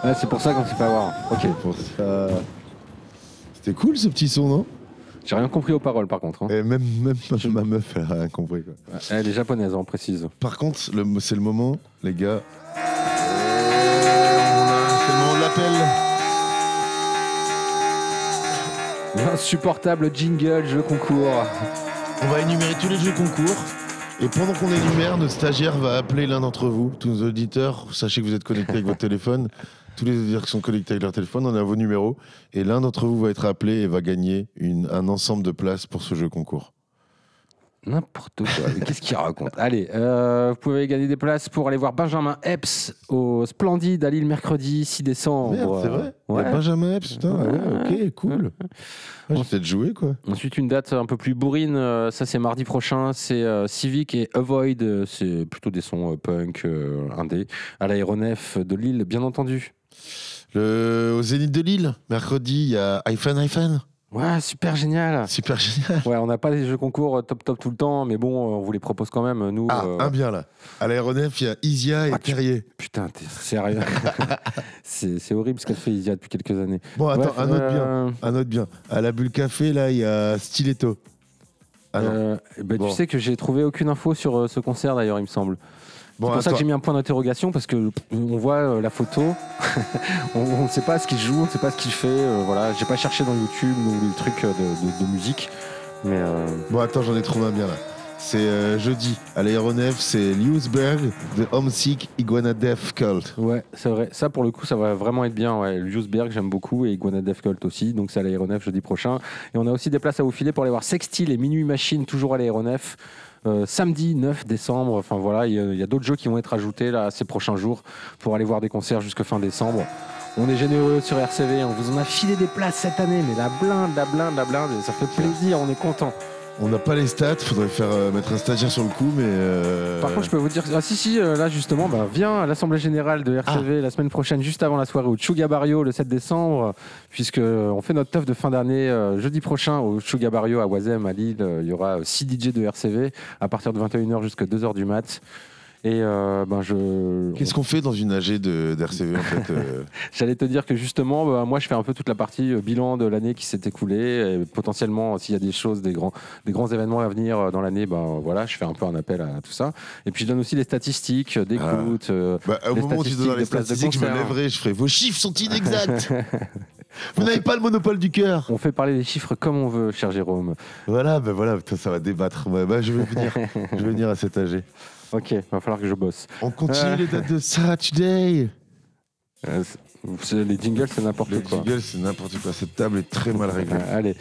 Ouais, c'est pour ça qu'on sait pas voir. Ok. Pour ça. C'était cool ce petit son, non? J'ai rien compris aux paroles par contre. hein. Et même, même ma meuf, elle a rien compris. Quoi. Elle est japonaise, on précise. Par contre, le- c'est le moment, les gars. C'est le moment de l'appel. L'insupportable jingle jeu concours. On va énumérer tous les jeux concours. Et pendant qu'on énumère, notre stagiaire va appeler l'un d'entre vous, tous nos auditeurs. Sachez que vous êtes connectés avec votre téléphone. Tous les auditeurs qui sont connectés avec leur téléphone, on a vos numéros. Et l'un d'entre vous va être appelé et va gagner un ensemble de places pour ce jeu concours. N'importe quoi. Qu'est-ce qu'il raconte? Allez, euh, vous pouvez gagner des places pour aller voir Benjamin Epps au Splendide à Lille mercredi 6 décembre. Merde, c'est vrai Ouais. Benjamin Epps, putain. ah ouais, ok, cool. Ouais, J'ai peut-être joué, quoi. Ensuite, une date un peu plus bourrine, euh, ça c'est mardi prochain, c'est euh, Civic et Avoid, euh, c'est plutôt des sons punk, indé, à l'aéronef de Lille, bien entendu. Le, au Zénith de Lille, mercredi, il y a iPhone, iPhone. Ouais, super génial. Super génial. Ouais, on n'a pas les jeux concours euh, top top tout le temps, mais bon, euh, on vous les propose quand même, nous. Ah, euh, un bien là. À l'aéronef, il y a Isia et Ah, Terrier. Putain, t'es sérieux C'est c'est horrible ce qu'elle fait Isia depuis quelques années. Bon, attends, Bref, un autre euh, bien. Un autre bien. À la bulle café, là, il y a Stiletto. Ah euh, bah, Bon. Tu sais que j'ai trouvé aucune info sur ce concert d'ailleurs, il me semble. Bon, c'est pour ça que j'ai mis un point d'interrogation parce que pff, on voit euh, la photo, on ne sait pas ce qu'il joue, on ne sait pas ce qu'il fait. euh, voilà, j'ai pas cherché dans YouTube ou les trucs euh, de, de- de musique, mais euh, Bon, attends, j'en ai trouvé un bien là. C'est euh, jeudi. À l'aéronef, c'est Liusberg, The Homesick Iguana Death Cult. ouais, c'est vrai. Ça pour le coup, ça va vraiment être bien. Ouais. J'aime beaucoup et Iguana Death Cult aussi. Donc c'est à l'aéronef jeudi prochain. Et on a aussi des places à vous filer pour aller voir Sextile et Minuit Machine toujours à l'aéronef. Euh, samedi 9 décembre, enfin voilà, il y a, il y a d'autres jeux qui vont être ajoutés là ces prochains jours pour aller voir des concerts jusque fin décembre. On est généreux sur RCV, on vous en a filé des places cette année, mais la blinde, la blinde, la blinde, ça fait plaisir, on est content. On n'a pas les stats, faudrait faire euh, mettre un stagiaire sur le coup, mais. euh, Par contre, je peux vous dire, ah si si, euh, là justement, bah, viens à l'assemblée générale de RCV la semaine prochaine, juste avant la soirée au Chuga Barrio le 7 décembre, puisque euh, on fait notre teuf de fin d'année euh, jeudi prochain au Chuga Barrio à Oisem à Lille. Euh, Il y aura 6 DJ de RCV à partir de 21h jusqu'à 2h du mat. Et euh, ben je. Qu'est-ce qu'on fait dans une AG d'RCV en fait euh, J'allais te dire que justement, bah, moi, je fais un peu toute la partie euh, bilan de l'année qui s'est écoulée. Et potentiellement, s'il y a des choses, des grands, des grands événements à venir dans l'année, ben voilà, je fais un peu un appel à tout ça. Et puis, je donne aussi les statistiques d'écoute. euh, Bah, au les moment où tu donnes les statistiques, je me lèverai, je ferai vos chiffres sont inexacts. Vous n'avez pas le monopole du cœur. On fait parler des chiffres comme on veut, cher Jérôme. Voilà, ben voilà, ça va débattre. Ouais, bah, je vais venir, je vais venir à cet AG. Ok, va falloir que je bosse. On continue Euh. les dates de Saturday. Euh, c'est- c'est- les jingles, c'est n'importe Les quoi. jingles, c'est n'importe quoi. Cette table est très mal réglée. Euh, allez.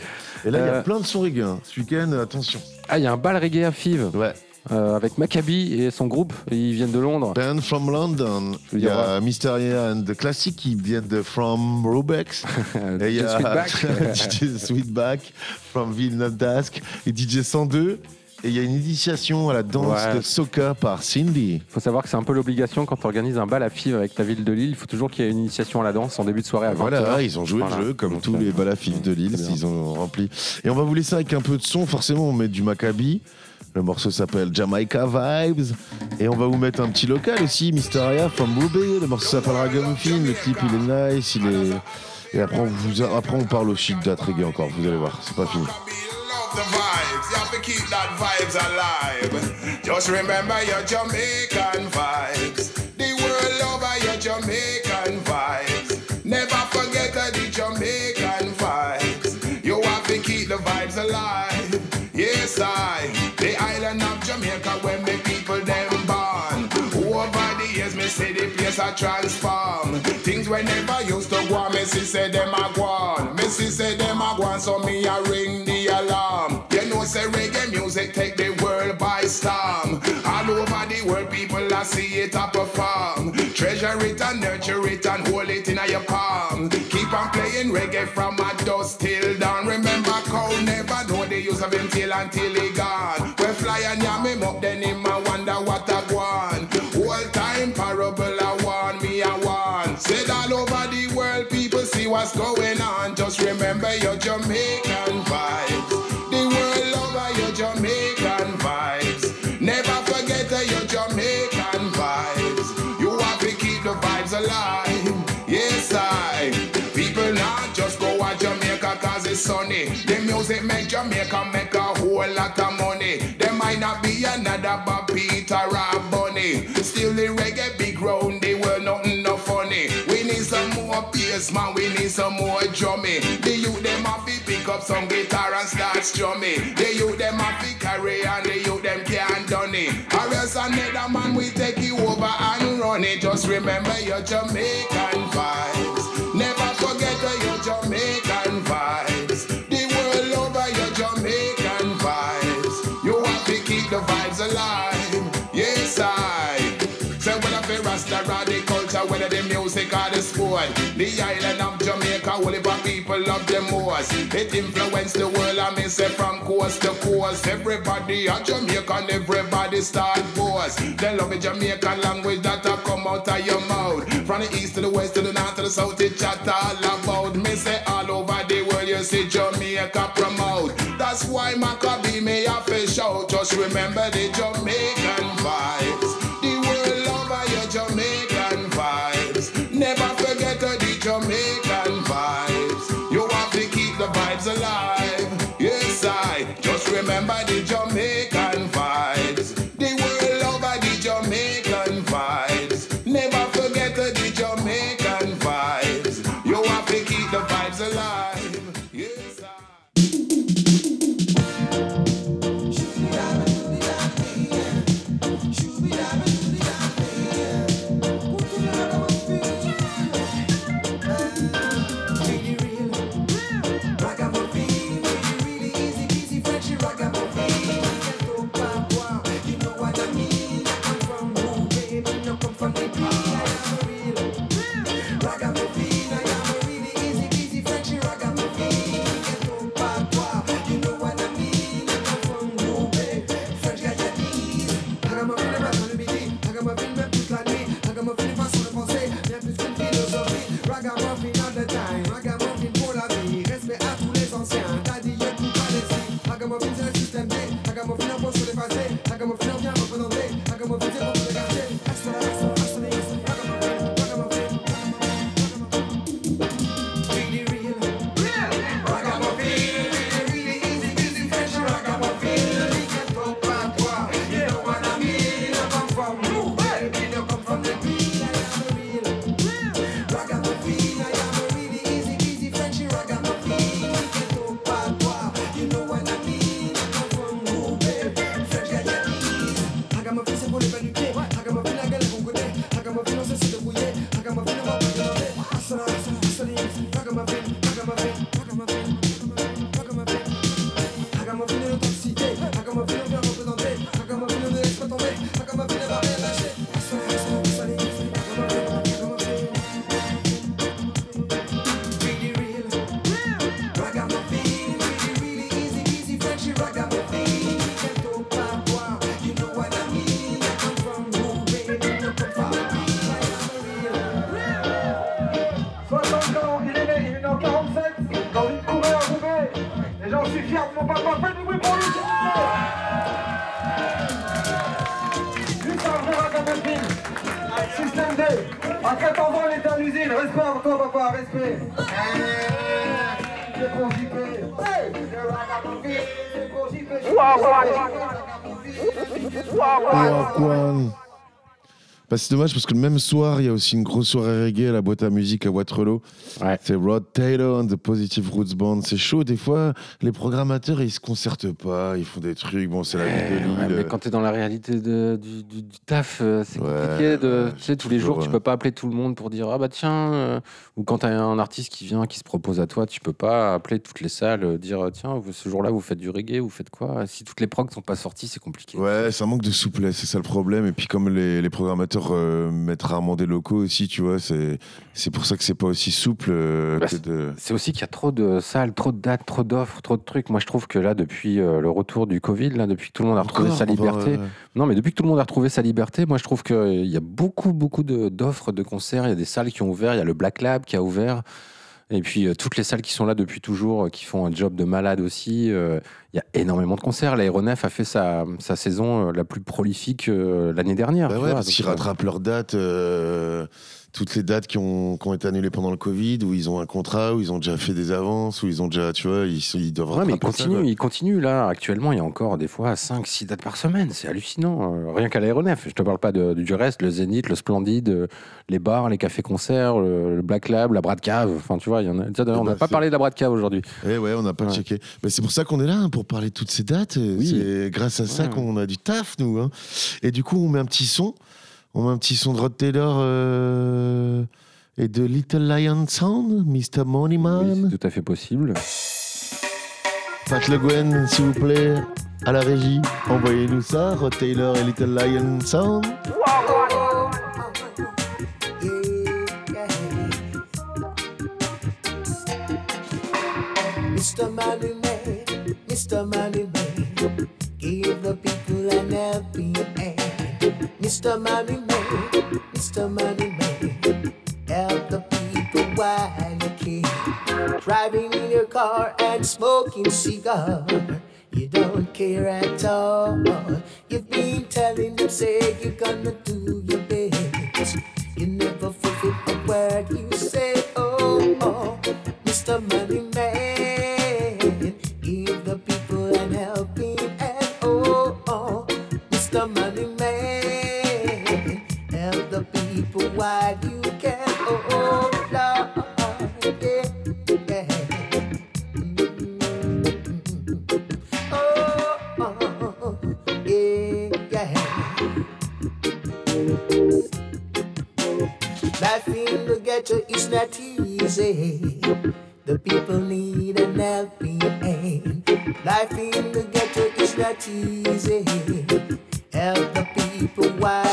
Et là, il y a plein de sons reggae. hein. Ce week-end, attention. Ah, il y a un bal reggae à Fives. Ouais. Euh, avec Maccabi et son groupe. Ils viennent de Londres. Band from London. Il y a Mysteria and the Classic qui viennent de From Rubex. et il y a Sweetback. DJ Sweetback from Villeneuve d'Ascq et DJ 102. Et il y a une initiation à la danse Ouais. de soca par Cindy. Il faut savoir que c'est un peu l'obligation quand tu organises un bal à Fives avec ta ville de Lille. Il faut toujours qu'il y ait une initiation à la danse en début de soirée à 20 Voilà, heures. ils ont joué Voilà. le jeu comme Donc, tous euh, les balafifs de Lille, c'est bien. ils ont rempli. Et on va vous laisser avec un peu de son. Forcément, on met du Maccabi. Le morceau s'appelle Jamaica Vibes. Et on va vous mettre un petit local aussi, Mysteria from Ruby. Le morceau s'appelle Ragamuffin. Le clip, il est nice. Il est... Et après on, vous, après, on parle aussi de date reggae encore. Vous allez voir, c'est pas fini. Love the vibes. You have to keep that vibes alive. Just remember your Jamaican vibes. The world over your Jamaican vibes. Never forget the Jamaican vibes. You have to keep the vibes alive. Yes, I. The island of Jamaica when the people them born. Over the years, me say the place a transform. Things we never used to go on, see say them a go on. See say them a go on, so me a ring the alarm. You know say reggae music take the world by storm. All over the world, people a see it a perform. Treasure it and nurture it and hold it in your palm. Keep on playing reggae from a dusk till dawn. Remember, cow never know the use of him tail until what's going on. Just remember your Jamaican vibes. The world over your Jamaican vibes. Never forget your Jamaican vibes. You have to keep the vibes alive. Yes, I. People not just go to Jamaica cause it's sunny. The music make Jamaica make a whole lot of money. There might not be another Bob Peter or Bunny. Still the reggae big round bass, man. We need some more drummy. The youth them have to pick up some guitar and start strumming. The youth them have to carry and the youth them can't done it. Or else another man we take you over and run it. Just remember your Jamaican vibes. The island of Jamaica, all the people love them most. It influenced the world, I mean say from coast to coast. Everybody a Jamaican, everybody start boast. They love the Jamaican language that a come out of your mouth. From the east to the west to the north to the south, it chat all about. Me say all over the world, you see Jamaica promote. That's why Maccabi me a fish out. Just remember the Jamaican Another all the time. I got Bah, c'est dommage parce que le même soir, il y a aussi une grosse soirée reggae à la boîte à musique à Waterloo. C'est Rod Taylor and the Positive Roots Band. C'est chaud. Des fois, les programmateurs, ils se concertent pas. Ils font des trucs. Bon, c'est la vie de Ouais, l'île. mais quand tu es dans la réalité de- du, du- du taf, euh, c'est compliqué. De, tu sais, tous les jours, tu peux pas appeler tout le monde pour dire Ah bah tiens. euh, ou quand tu as un artiste qui vient, qui se propose à toi, tu peux pas appeler toutes les salles, euh, dire Tiens, vous, ce jour-là, vous faites du reggae, vous faites quoi? Si toutes les progs sont pas sorties, c'est compliqué. Ouais, un manque de souplesse, c'est ça le problème. Et puis comme les, les programmateurs euh, mettent rarement des locaux aussi, tu vois, c'est pour ça que c'est pas aussi souple euh, Bah, de. C'est aussi qu'il y a trop de salles, trop de dates, trop d'offres, trop de trucs. Moi, je trouve que là, depuis euh, le retour du Covid, là, depuis que tout le monde a retrouvé Encore, sa liberté, non, mais depuis que tout le monde a retrouvé sa liberté, moi, je trouve qu'il y a beaucoup, beaucoup de- d'offres de, concerts. Il y a des salles qui ont ouvert. Il y a le Black Lab qui a ouvert. Et puis, euh, toutes les salles qui sont là depuis toujours, euh, qui font un job de malade aussi. euh, Il y a énormément de concerts. L'aéronef a fait sa, sa saison euh, la plus prolifique euh, l'année dernière. Bah tu ouais, vois, parce donc, qu'ils euh, rattrapent leurs dates, euh, toutes les dates qui ont, qui ont été annulées pendant le Covid, où ils ont un contrat, où ils ont déjà fait des avances, où ils ont déjà, tu vois, ils, ils doivent Ouais, mais il rattraper ça, continue, quoi. il continue là. Actuellement, il y a encore des fois 5-6 dates par semaine. C'est hallucinant. Euh, rien qu'à l'aéronef. Je te parle pas de- du reste, le Zénith, le Splendide, euh, les bars, les cafés-concerts, le, le Black Lab, la Brad Cave. Enfin, tu vois, il y en a. Tiens, on bah, n'a pas c'est- parlé de la Brad Cave aujourd'hui. Eh ouais, on n'a pas Ouais. checké. Mais c'est pour ça qu'on est là, hein, pour parler de toutes ces dates. C'est grâce à ça qu'on a du taf, nous. hein. Et du coup, on met un petit son. On met un petit son de Rod Taylor euh, et de Little Lion Sound, Mr. Moneyman. C'est tout à fait possible. Pat Le Guen, s'il vous plaît, à la régie, envoyez-nous ça, Rod Taylor et Little Lion Sound. Mr. Money Man, Mr. Money Man, give the people an helping hand. Mr. Money Man, Mr. Money Man, help the people while you can. Driving in your car and smoking cigar, you don't care at all. You've been telling them, say you're gonna do your best. You never fulfill a word you say. Oh, oh, Mr. Money Man, ghetto is not easy. The people need an helping hand. Life in the ghetto is not easy. Help the people while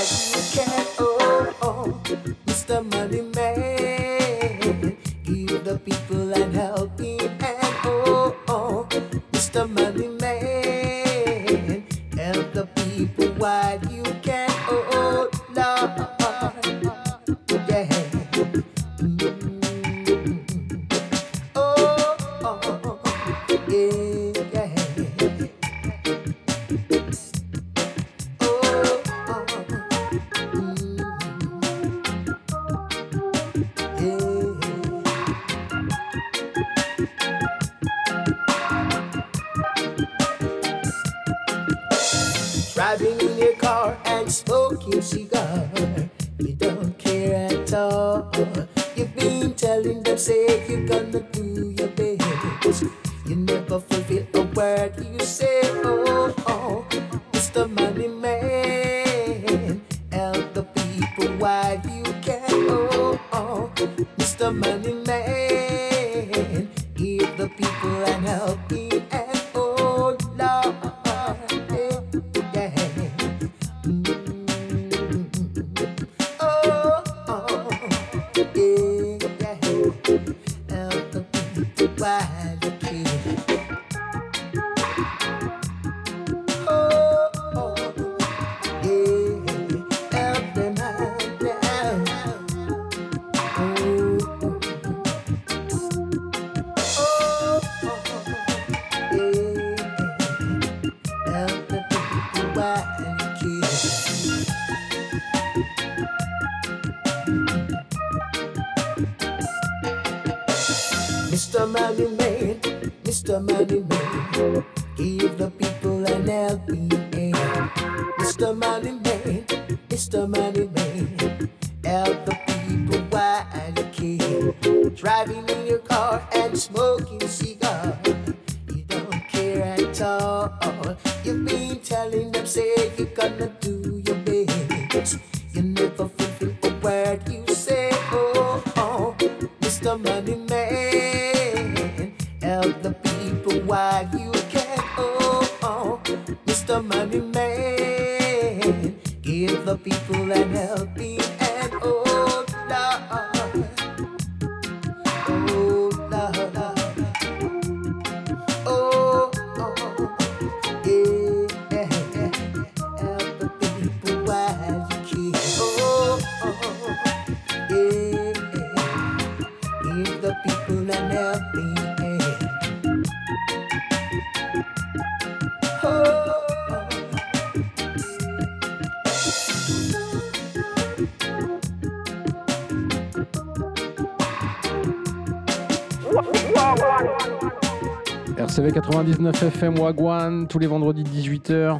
RCV 99 FM Wagwan, tous les vendredis 18h.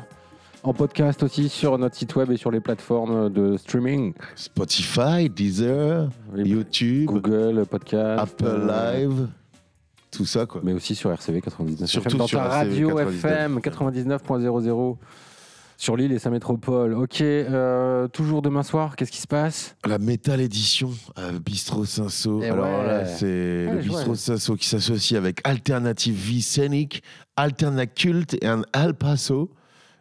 En podcast aussi sur notre site web et sur les plateformes de streaming. Spotify, Deezer, YouTube, Google Podcast, Apple euh, Live, tout ça quoi. Mais aussi sur RCV 99 Surtout FM, dans sur ta RCV radio 99. FM 99.00 sur l'île et sa métropole. Ok, euh, toujours demain soir, qu'est-ce qui se passe? La Metal Edition à Bistro Cinso. Eh Alors ouais. là, c'est Ouais, le je Bistro. Cinso qui s'associe avec Alternative Vie Scénique, Alternate Cult et un Al Paso.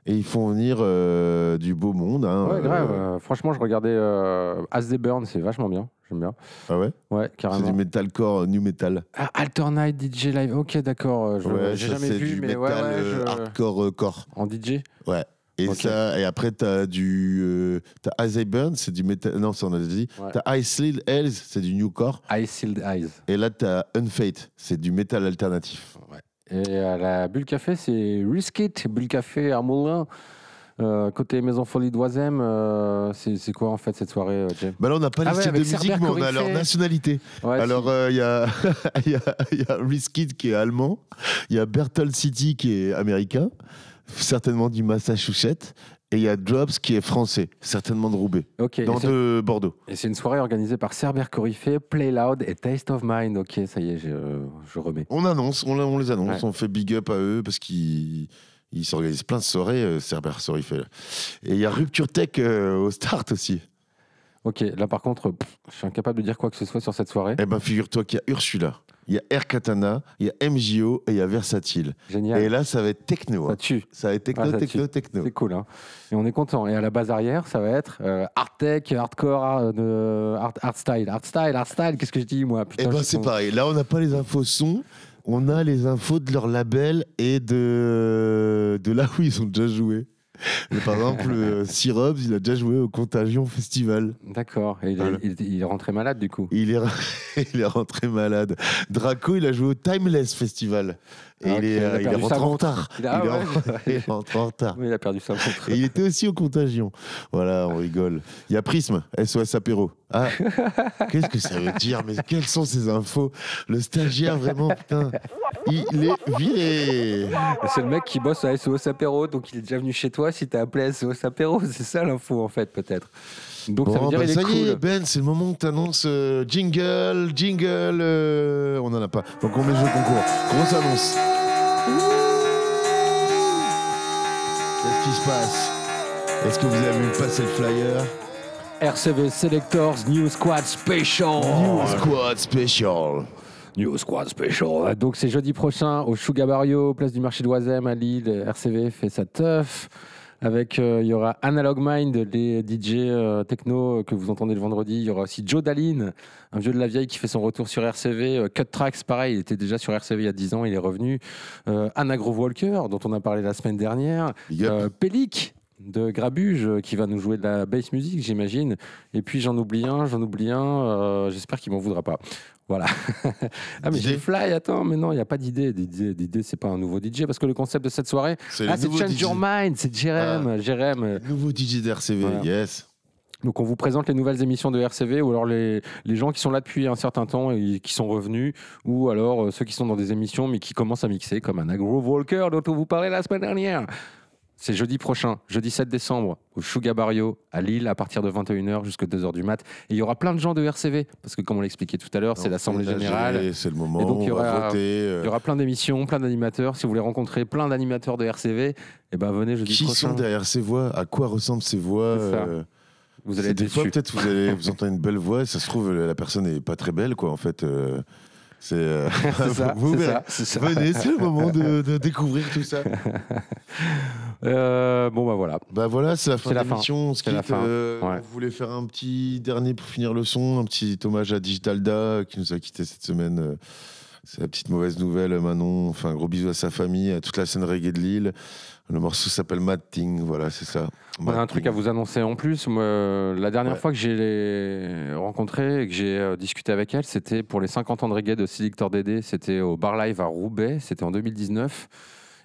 Et ils font venir euh, du beau monde. hein. Ouais, grave. Euh, franchement, je regardais euh, As They Burn, c'est vachement bien. J'aime bien. Ah ouais? Ouais, C'est carrément. du metalcore, new metal. Ah, Alternate DJ Live, ok, d'accord. je- Ouais, J'ai jamais c'est vu, du mais metal ouais, ouais, je- hardcore core. En DJ Ouais. Et ça, et après t'as du, euh, t'as As Burn, c'est du metal. Non, ça on a déjà dit. Ouais. T'as Ice Sealed Hells, c'est du newcore. Ice Sealed Eyes. Et là t'as Unfate, c'est du metal alternatif. Et à la Bulle Café, c'est Riskit, Bulle Café à Moulin. Euh, côté Maison Folie d'Oisem, euh, c'est quoi en fait cette soirée, euh, Jay Bah là, on n'a pas Ah les ouais, styles de musique, mais on a leur nationalité. Ouais, Alors, euh, il y a, y a, y a Riskid qui est allemand, il y a Berthold City qui est américain, certainement du Massachusetts, et il y a Drops qui est français, certainement de Roubaix, dans de Bordeaux. Et c'est une soirée organisée par Cerber Coryphée, Play Loud et Taste of Mind. Ok, ça y est, je, je remets. On annonce, on, on les annonce, Ouais. on fait big up à eux parce qu'ils ils s'organisent plein de soirées, euh, Cerber. Et il y a Rupture Tech euh, au start aussi. Ok, là par contre, pff, je suis incapable de dire quoi que ce soit sur cette soirée. Eh ben, figure-toi qu'il y a Ursula, il y a Air Katana, il y a MJO et il y a Versatile. Génial. Et là, ça va être techno. Ça hein. tue. Ça va être techno, Ah, ça techno, tue. techno. C'est cool, hein. Et on est content. Et à la base arrière, ça va être euh, art tech, hardcore, art, euh, art, art style, art style, art style. Qu'est-ce que je dis moi Putain, Eh ben, c'est pareil. Là, on n'a pas les infos son, on a les infos de leur label et de, de là où ils ont déjà joué. Mais par exemple, euh, Syrups, il a déjà joué au Contagion Festival. D'accord. Et il, est- Voilà. il, il est rentré malade du coup. Il est, il est rentré malade. Draco, il a joué au Timeless Festival. Et Ah, il, est, il euh, il rentré en retard. Il a- ah il, est ouais. rentré en retard. Il a perdu sa montre. Et il était aussi au Contagion. Voilà, on rigole. Il y a Prisme, SOS Apéro. Ah, qu'est-ce que ça veut dire? Mais quelles sont ces infos? Le stagiaire, vraiment, putain, il est viré. C'est le mec qui bosse à SOS Apéro, donc il est déjà venu chez toi si t'as appelé SOS Apéro. C'est ça l'info en fait, peut-être. Donc ça veut dire bah, il est ça cool. y est, Ben, c'est le moment que tu annonces jingle, jingle. euh, on n'en a pas. Donc on met le jeu concours. Grosse annonce. Qu'est-ce qui se passe Est-ce que vous avez vu passer le flyer RCV Selectors New Squad Special. New Squad Special. New Squad Special. Donc c'est jeudi prochain au Sugar Barrio, place du marché d'Oisem à Lille. RCV fait sa teuf. Avec, euh, il y aura Analog Mind, les DJ euh, techno que vous entendez le vendredi. Il y aura aussi Joe Daline, un vieux de la vieille qui fait son retour sur RCV. Euh, Cut Tracks, pareil, il était déjà sur RCV il y a 10 ans, il est revenu. Euh, Anna Grove Walker, dont on a parlé la semaine dernière. Pellic de Grabuge qui va nous jouer de la bass music, j'imagine. Et puis j'en oublie un, j'en oublie un. J'espère qu'il m'en voudra pas. Voilà. ah mais j'ai fly, attends, mais non, il n'y a pas d'idée. D'idée, d'idée, c'est pas un nouveau DJ parce que le concept de cette soirée, C'est ah, c'est nouveau Change DJ. Your Mind, c'est Jérém, Ah. Jérém. Nouveau DJ d'RCV, Voilà. yes. Donc on vous présente les nouvelles émissions de RCV ou alors les, les gens qui sont là depuis un certain temps et qui sont revenus ou alors euh, ceux qui sont dans des émissions mais qui commencent à mixer comme un Agro Walker dont on vous parlait la semaine dernière. C'est jeudi prochain, jeudi 7 décembre, au Sugar Barrio, à Lille, à partir de 21h jusqu'à 2h du mat. Et il y aura plein de gens de RCV, parce que comme on l'expliquait tout à l'heure, c'est l'Assemblée Générale. c'est le moment, Et donc il y on va aura, voter, euh. il y aura plein d'émissions, plein d'animateurs. Si vous voulez rencontrer plein d'animateurs de RCV, eh ben venez jeudi Qui prochain. sont derrière ces voix? À quoi ressemblent ces voix euh, Vous allez être des fois déçus. peut-être vous allez vous entendre une belle voix et ça se trouve la personne n'est pas très belle quoi en fait. euh, c'est euh, ça, vous verrez. ça. Venez, c'est le moment de, de découvrir tout ça. Euh, bon bah voilà. Bah voilà, c'est la fin de l'émission. On se C'est la quitte, fin. euh, Ouais. On voulait faire un petit dernier pour finir le son, un petit hommage à Digitalda qui nous a quitté cette semaine. euh, C'est la petite mauvaise nouvelle, Manon. Enfin, gros bisous à sa famille, à toute la scène reggae de Lille. Le morceau s'appelle Mad Thing, voilà, c'est ça. On a un truc à vous annoncer en plus. Moi, euh, la dernière Ouais. fois que j'ai les- rencontré et que j'ai euh, discuté avec elle, c'était pour les 50 ans de reggae de Selector DD. C'était au Bar Live à Roubaix. C'était en 2019.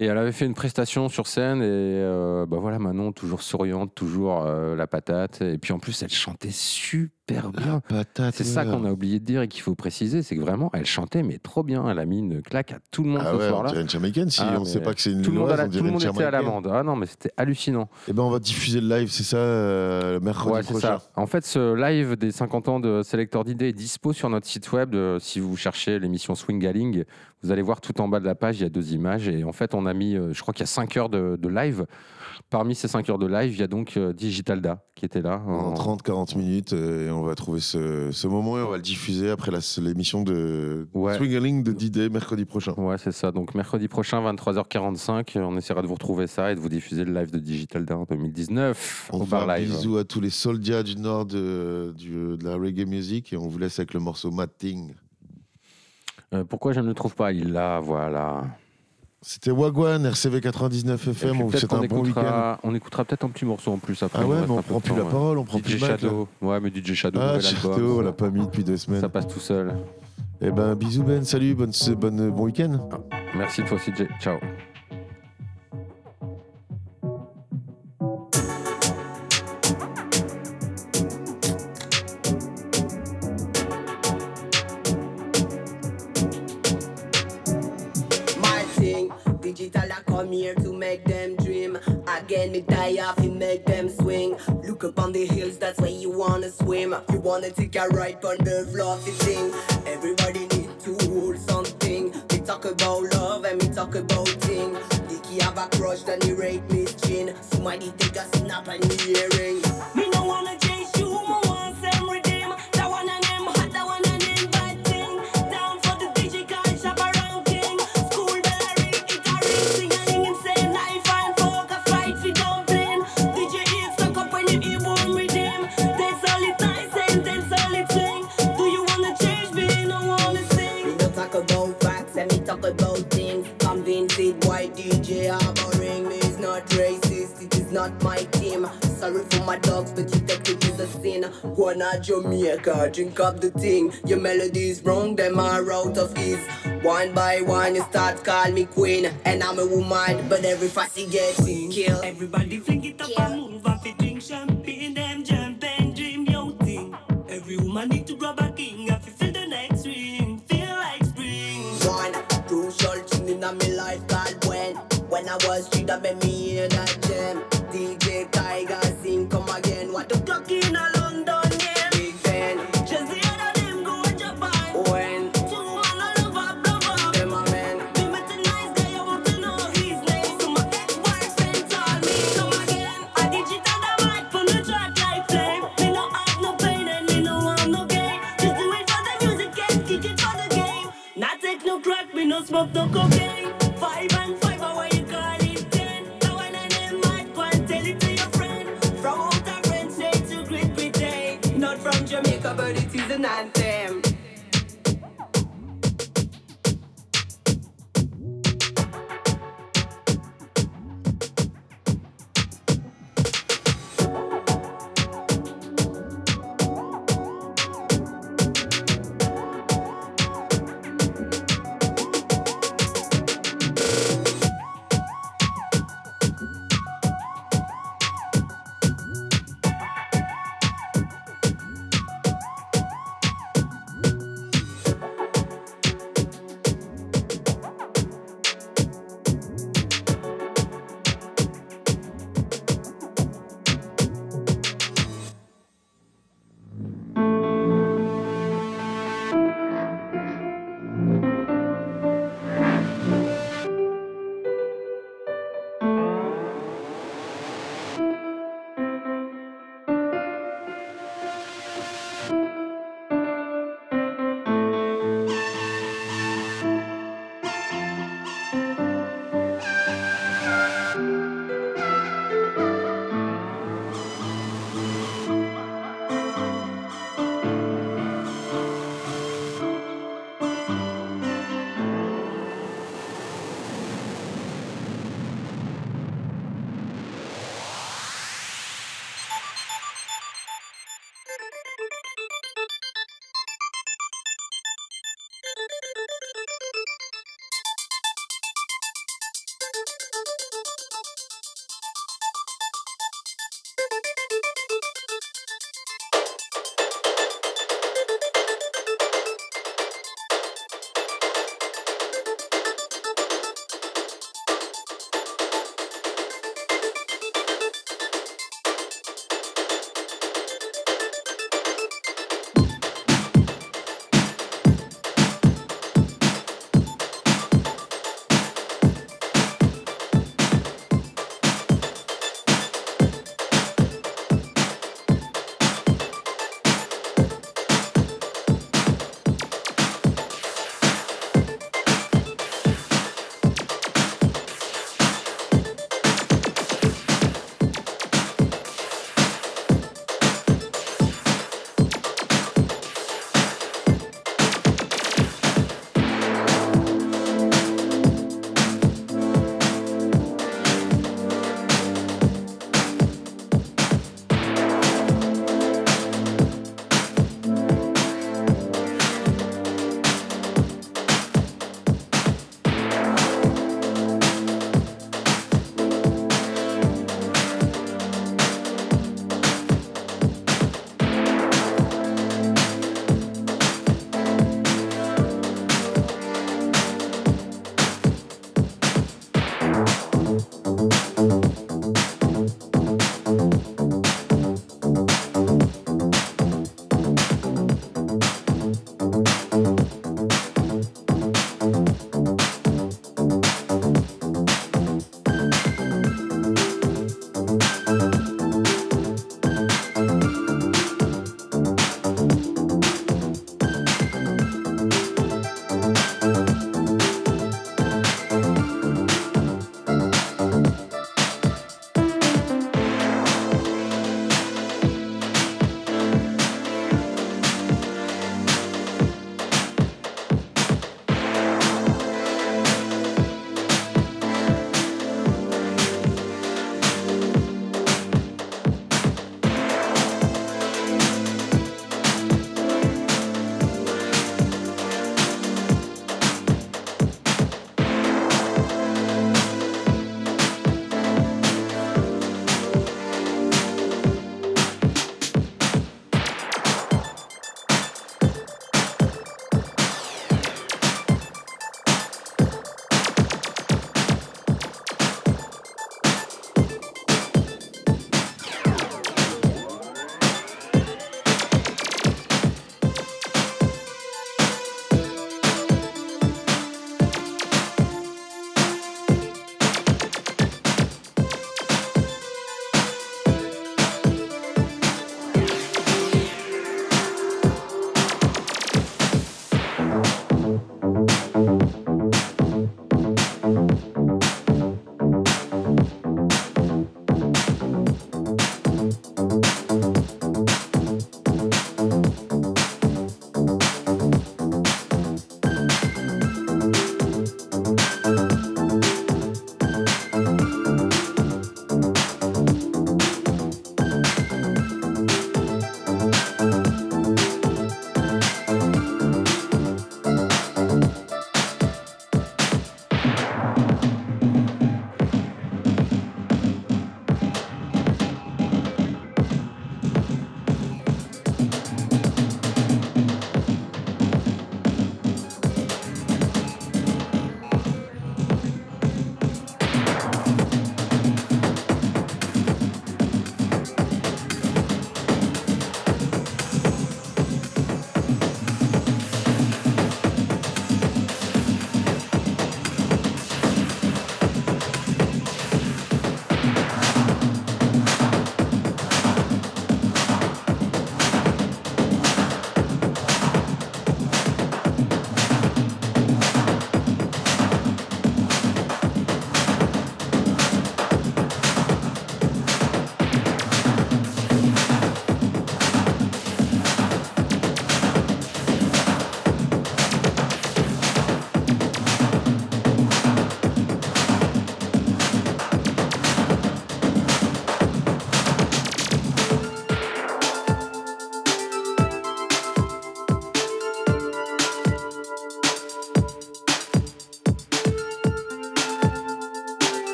Et elle avait fait une prestation sur scène et euh, bah voilà Manon toujours souriante, toujours euh, la patate et puis en plus elle chantait super bien. patate. C'est ça qu'on a oublié de dire et qu'il faut préciser, c'est que vraiment elle chantait mais trop bien. Elle a mis une claque à tout le monde Ah ce ouais, on soir-là. dirait une Jamaïcaine. Si Ah, on sait mais pas que c'est une tout le monde, la- tout le monde était à l'amende. Ah non mais c'était hallucinant. Et ben on va diffuser le live, c'est ça, euh, mercredi Ouais, c'est prochain. ça. En fait, ce live des 50 ans de Selector d'idées est dispo sur notre site web. Euh, si vous cherchez l'émission Swingaling, vous allez voir tout en bas de la page, il y a deux images. Et en fait, on a mis, euh, je crois qu'il y a 5 heures de, de live. Parmi ces 5 heures de live, il y a donc euh, Digitalda qui était là. En en- 30-40 minutes, euh, et on va trouver ce, ce moment et on va le diffuser après l'émission de Ouais. Swingaling de D-Day mercredi prochain. Ouais, c'est ça. Donc mercredi prochain, 23h45, euh, on essaiera de vous retrouver ça et de vous diffuser le live de Digitalda en 2019 On au bar live. bisou à tous les soldats du nord de, la reggae music et on vous laisse avec le morceau Mad Thing. Euh, pourquoi je ne le trouve pas? Il l'a, voilà. C'était Wagwan, RCV 99 Et FM, on un bon week-end. écoutera, on écoutera peut-être un petit morceau en plus après. Ah ouais, mais on prend plus temps, la ouais. parole, on prend DJ plus. Shadow. Ouais, mais DJ Shadow, Ah, Shadow, on l'a pas mis depuis deux semaines. Ça passe tout seul. Eh ben, bisous Ben, salut, bonne, bonne, bon week-end. Merci toi aussi, Jay. Ciao. I come here to make them dream. Again, me die off and make them swing. Look up on the hills, that's where you wanna swim. You wanna take a ride on the fluffy thing. Everybody need to hold something. We talk about love and we talk about thing. Dicky have a crush, then he rate me chin. Somebody take my dogs, but you take it as a sin. Go on a Jamaica, drink up the thing. Your melody's wrong, them are out of ease. One by one, you start call me queen. And I'm a woman, but every fussy gets killed. Everybody fling it up and move off it, drink champagne, them jump and dream your thing. Every woman need to grab a king, if you feel the next ring, feel like spring. One crucial thing in my life called when. When I was street, I made me in a gem.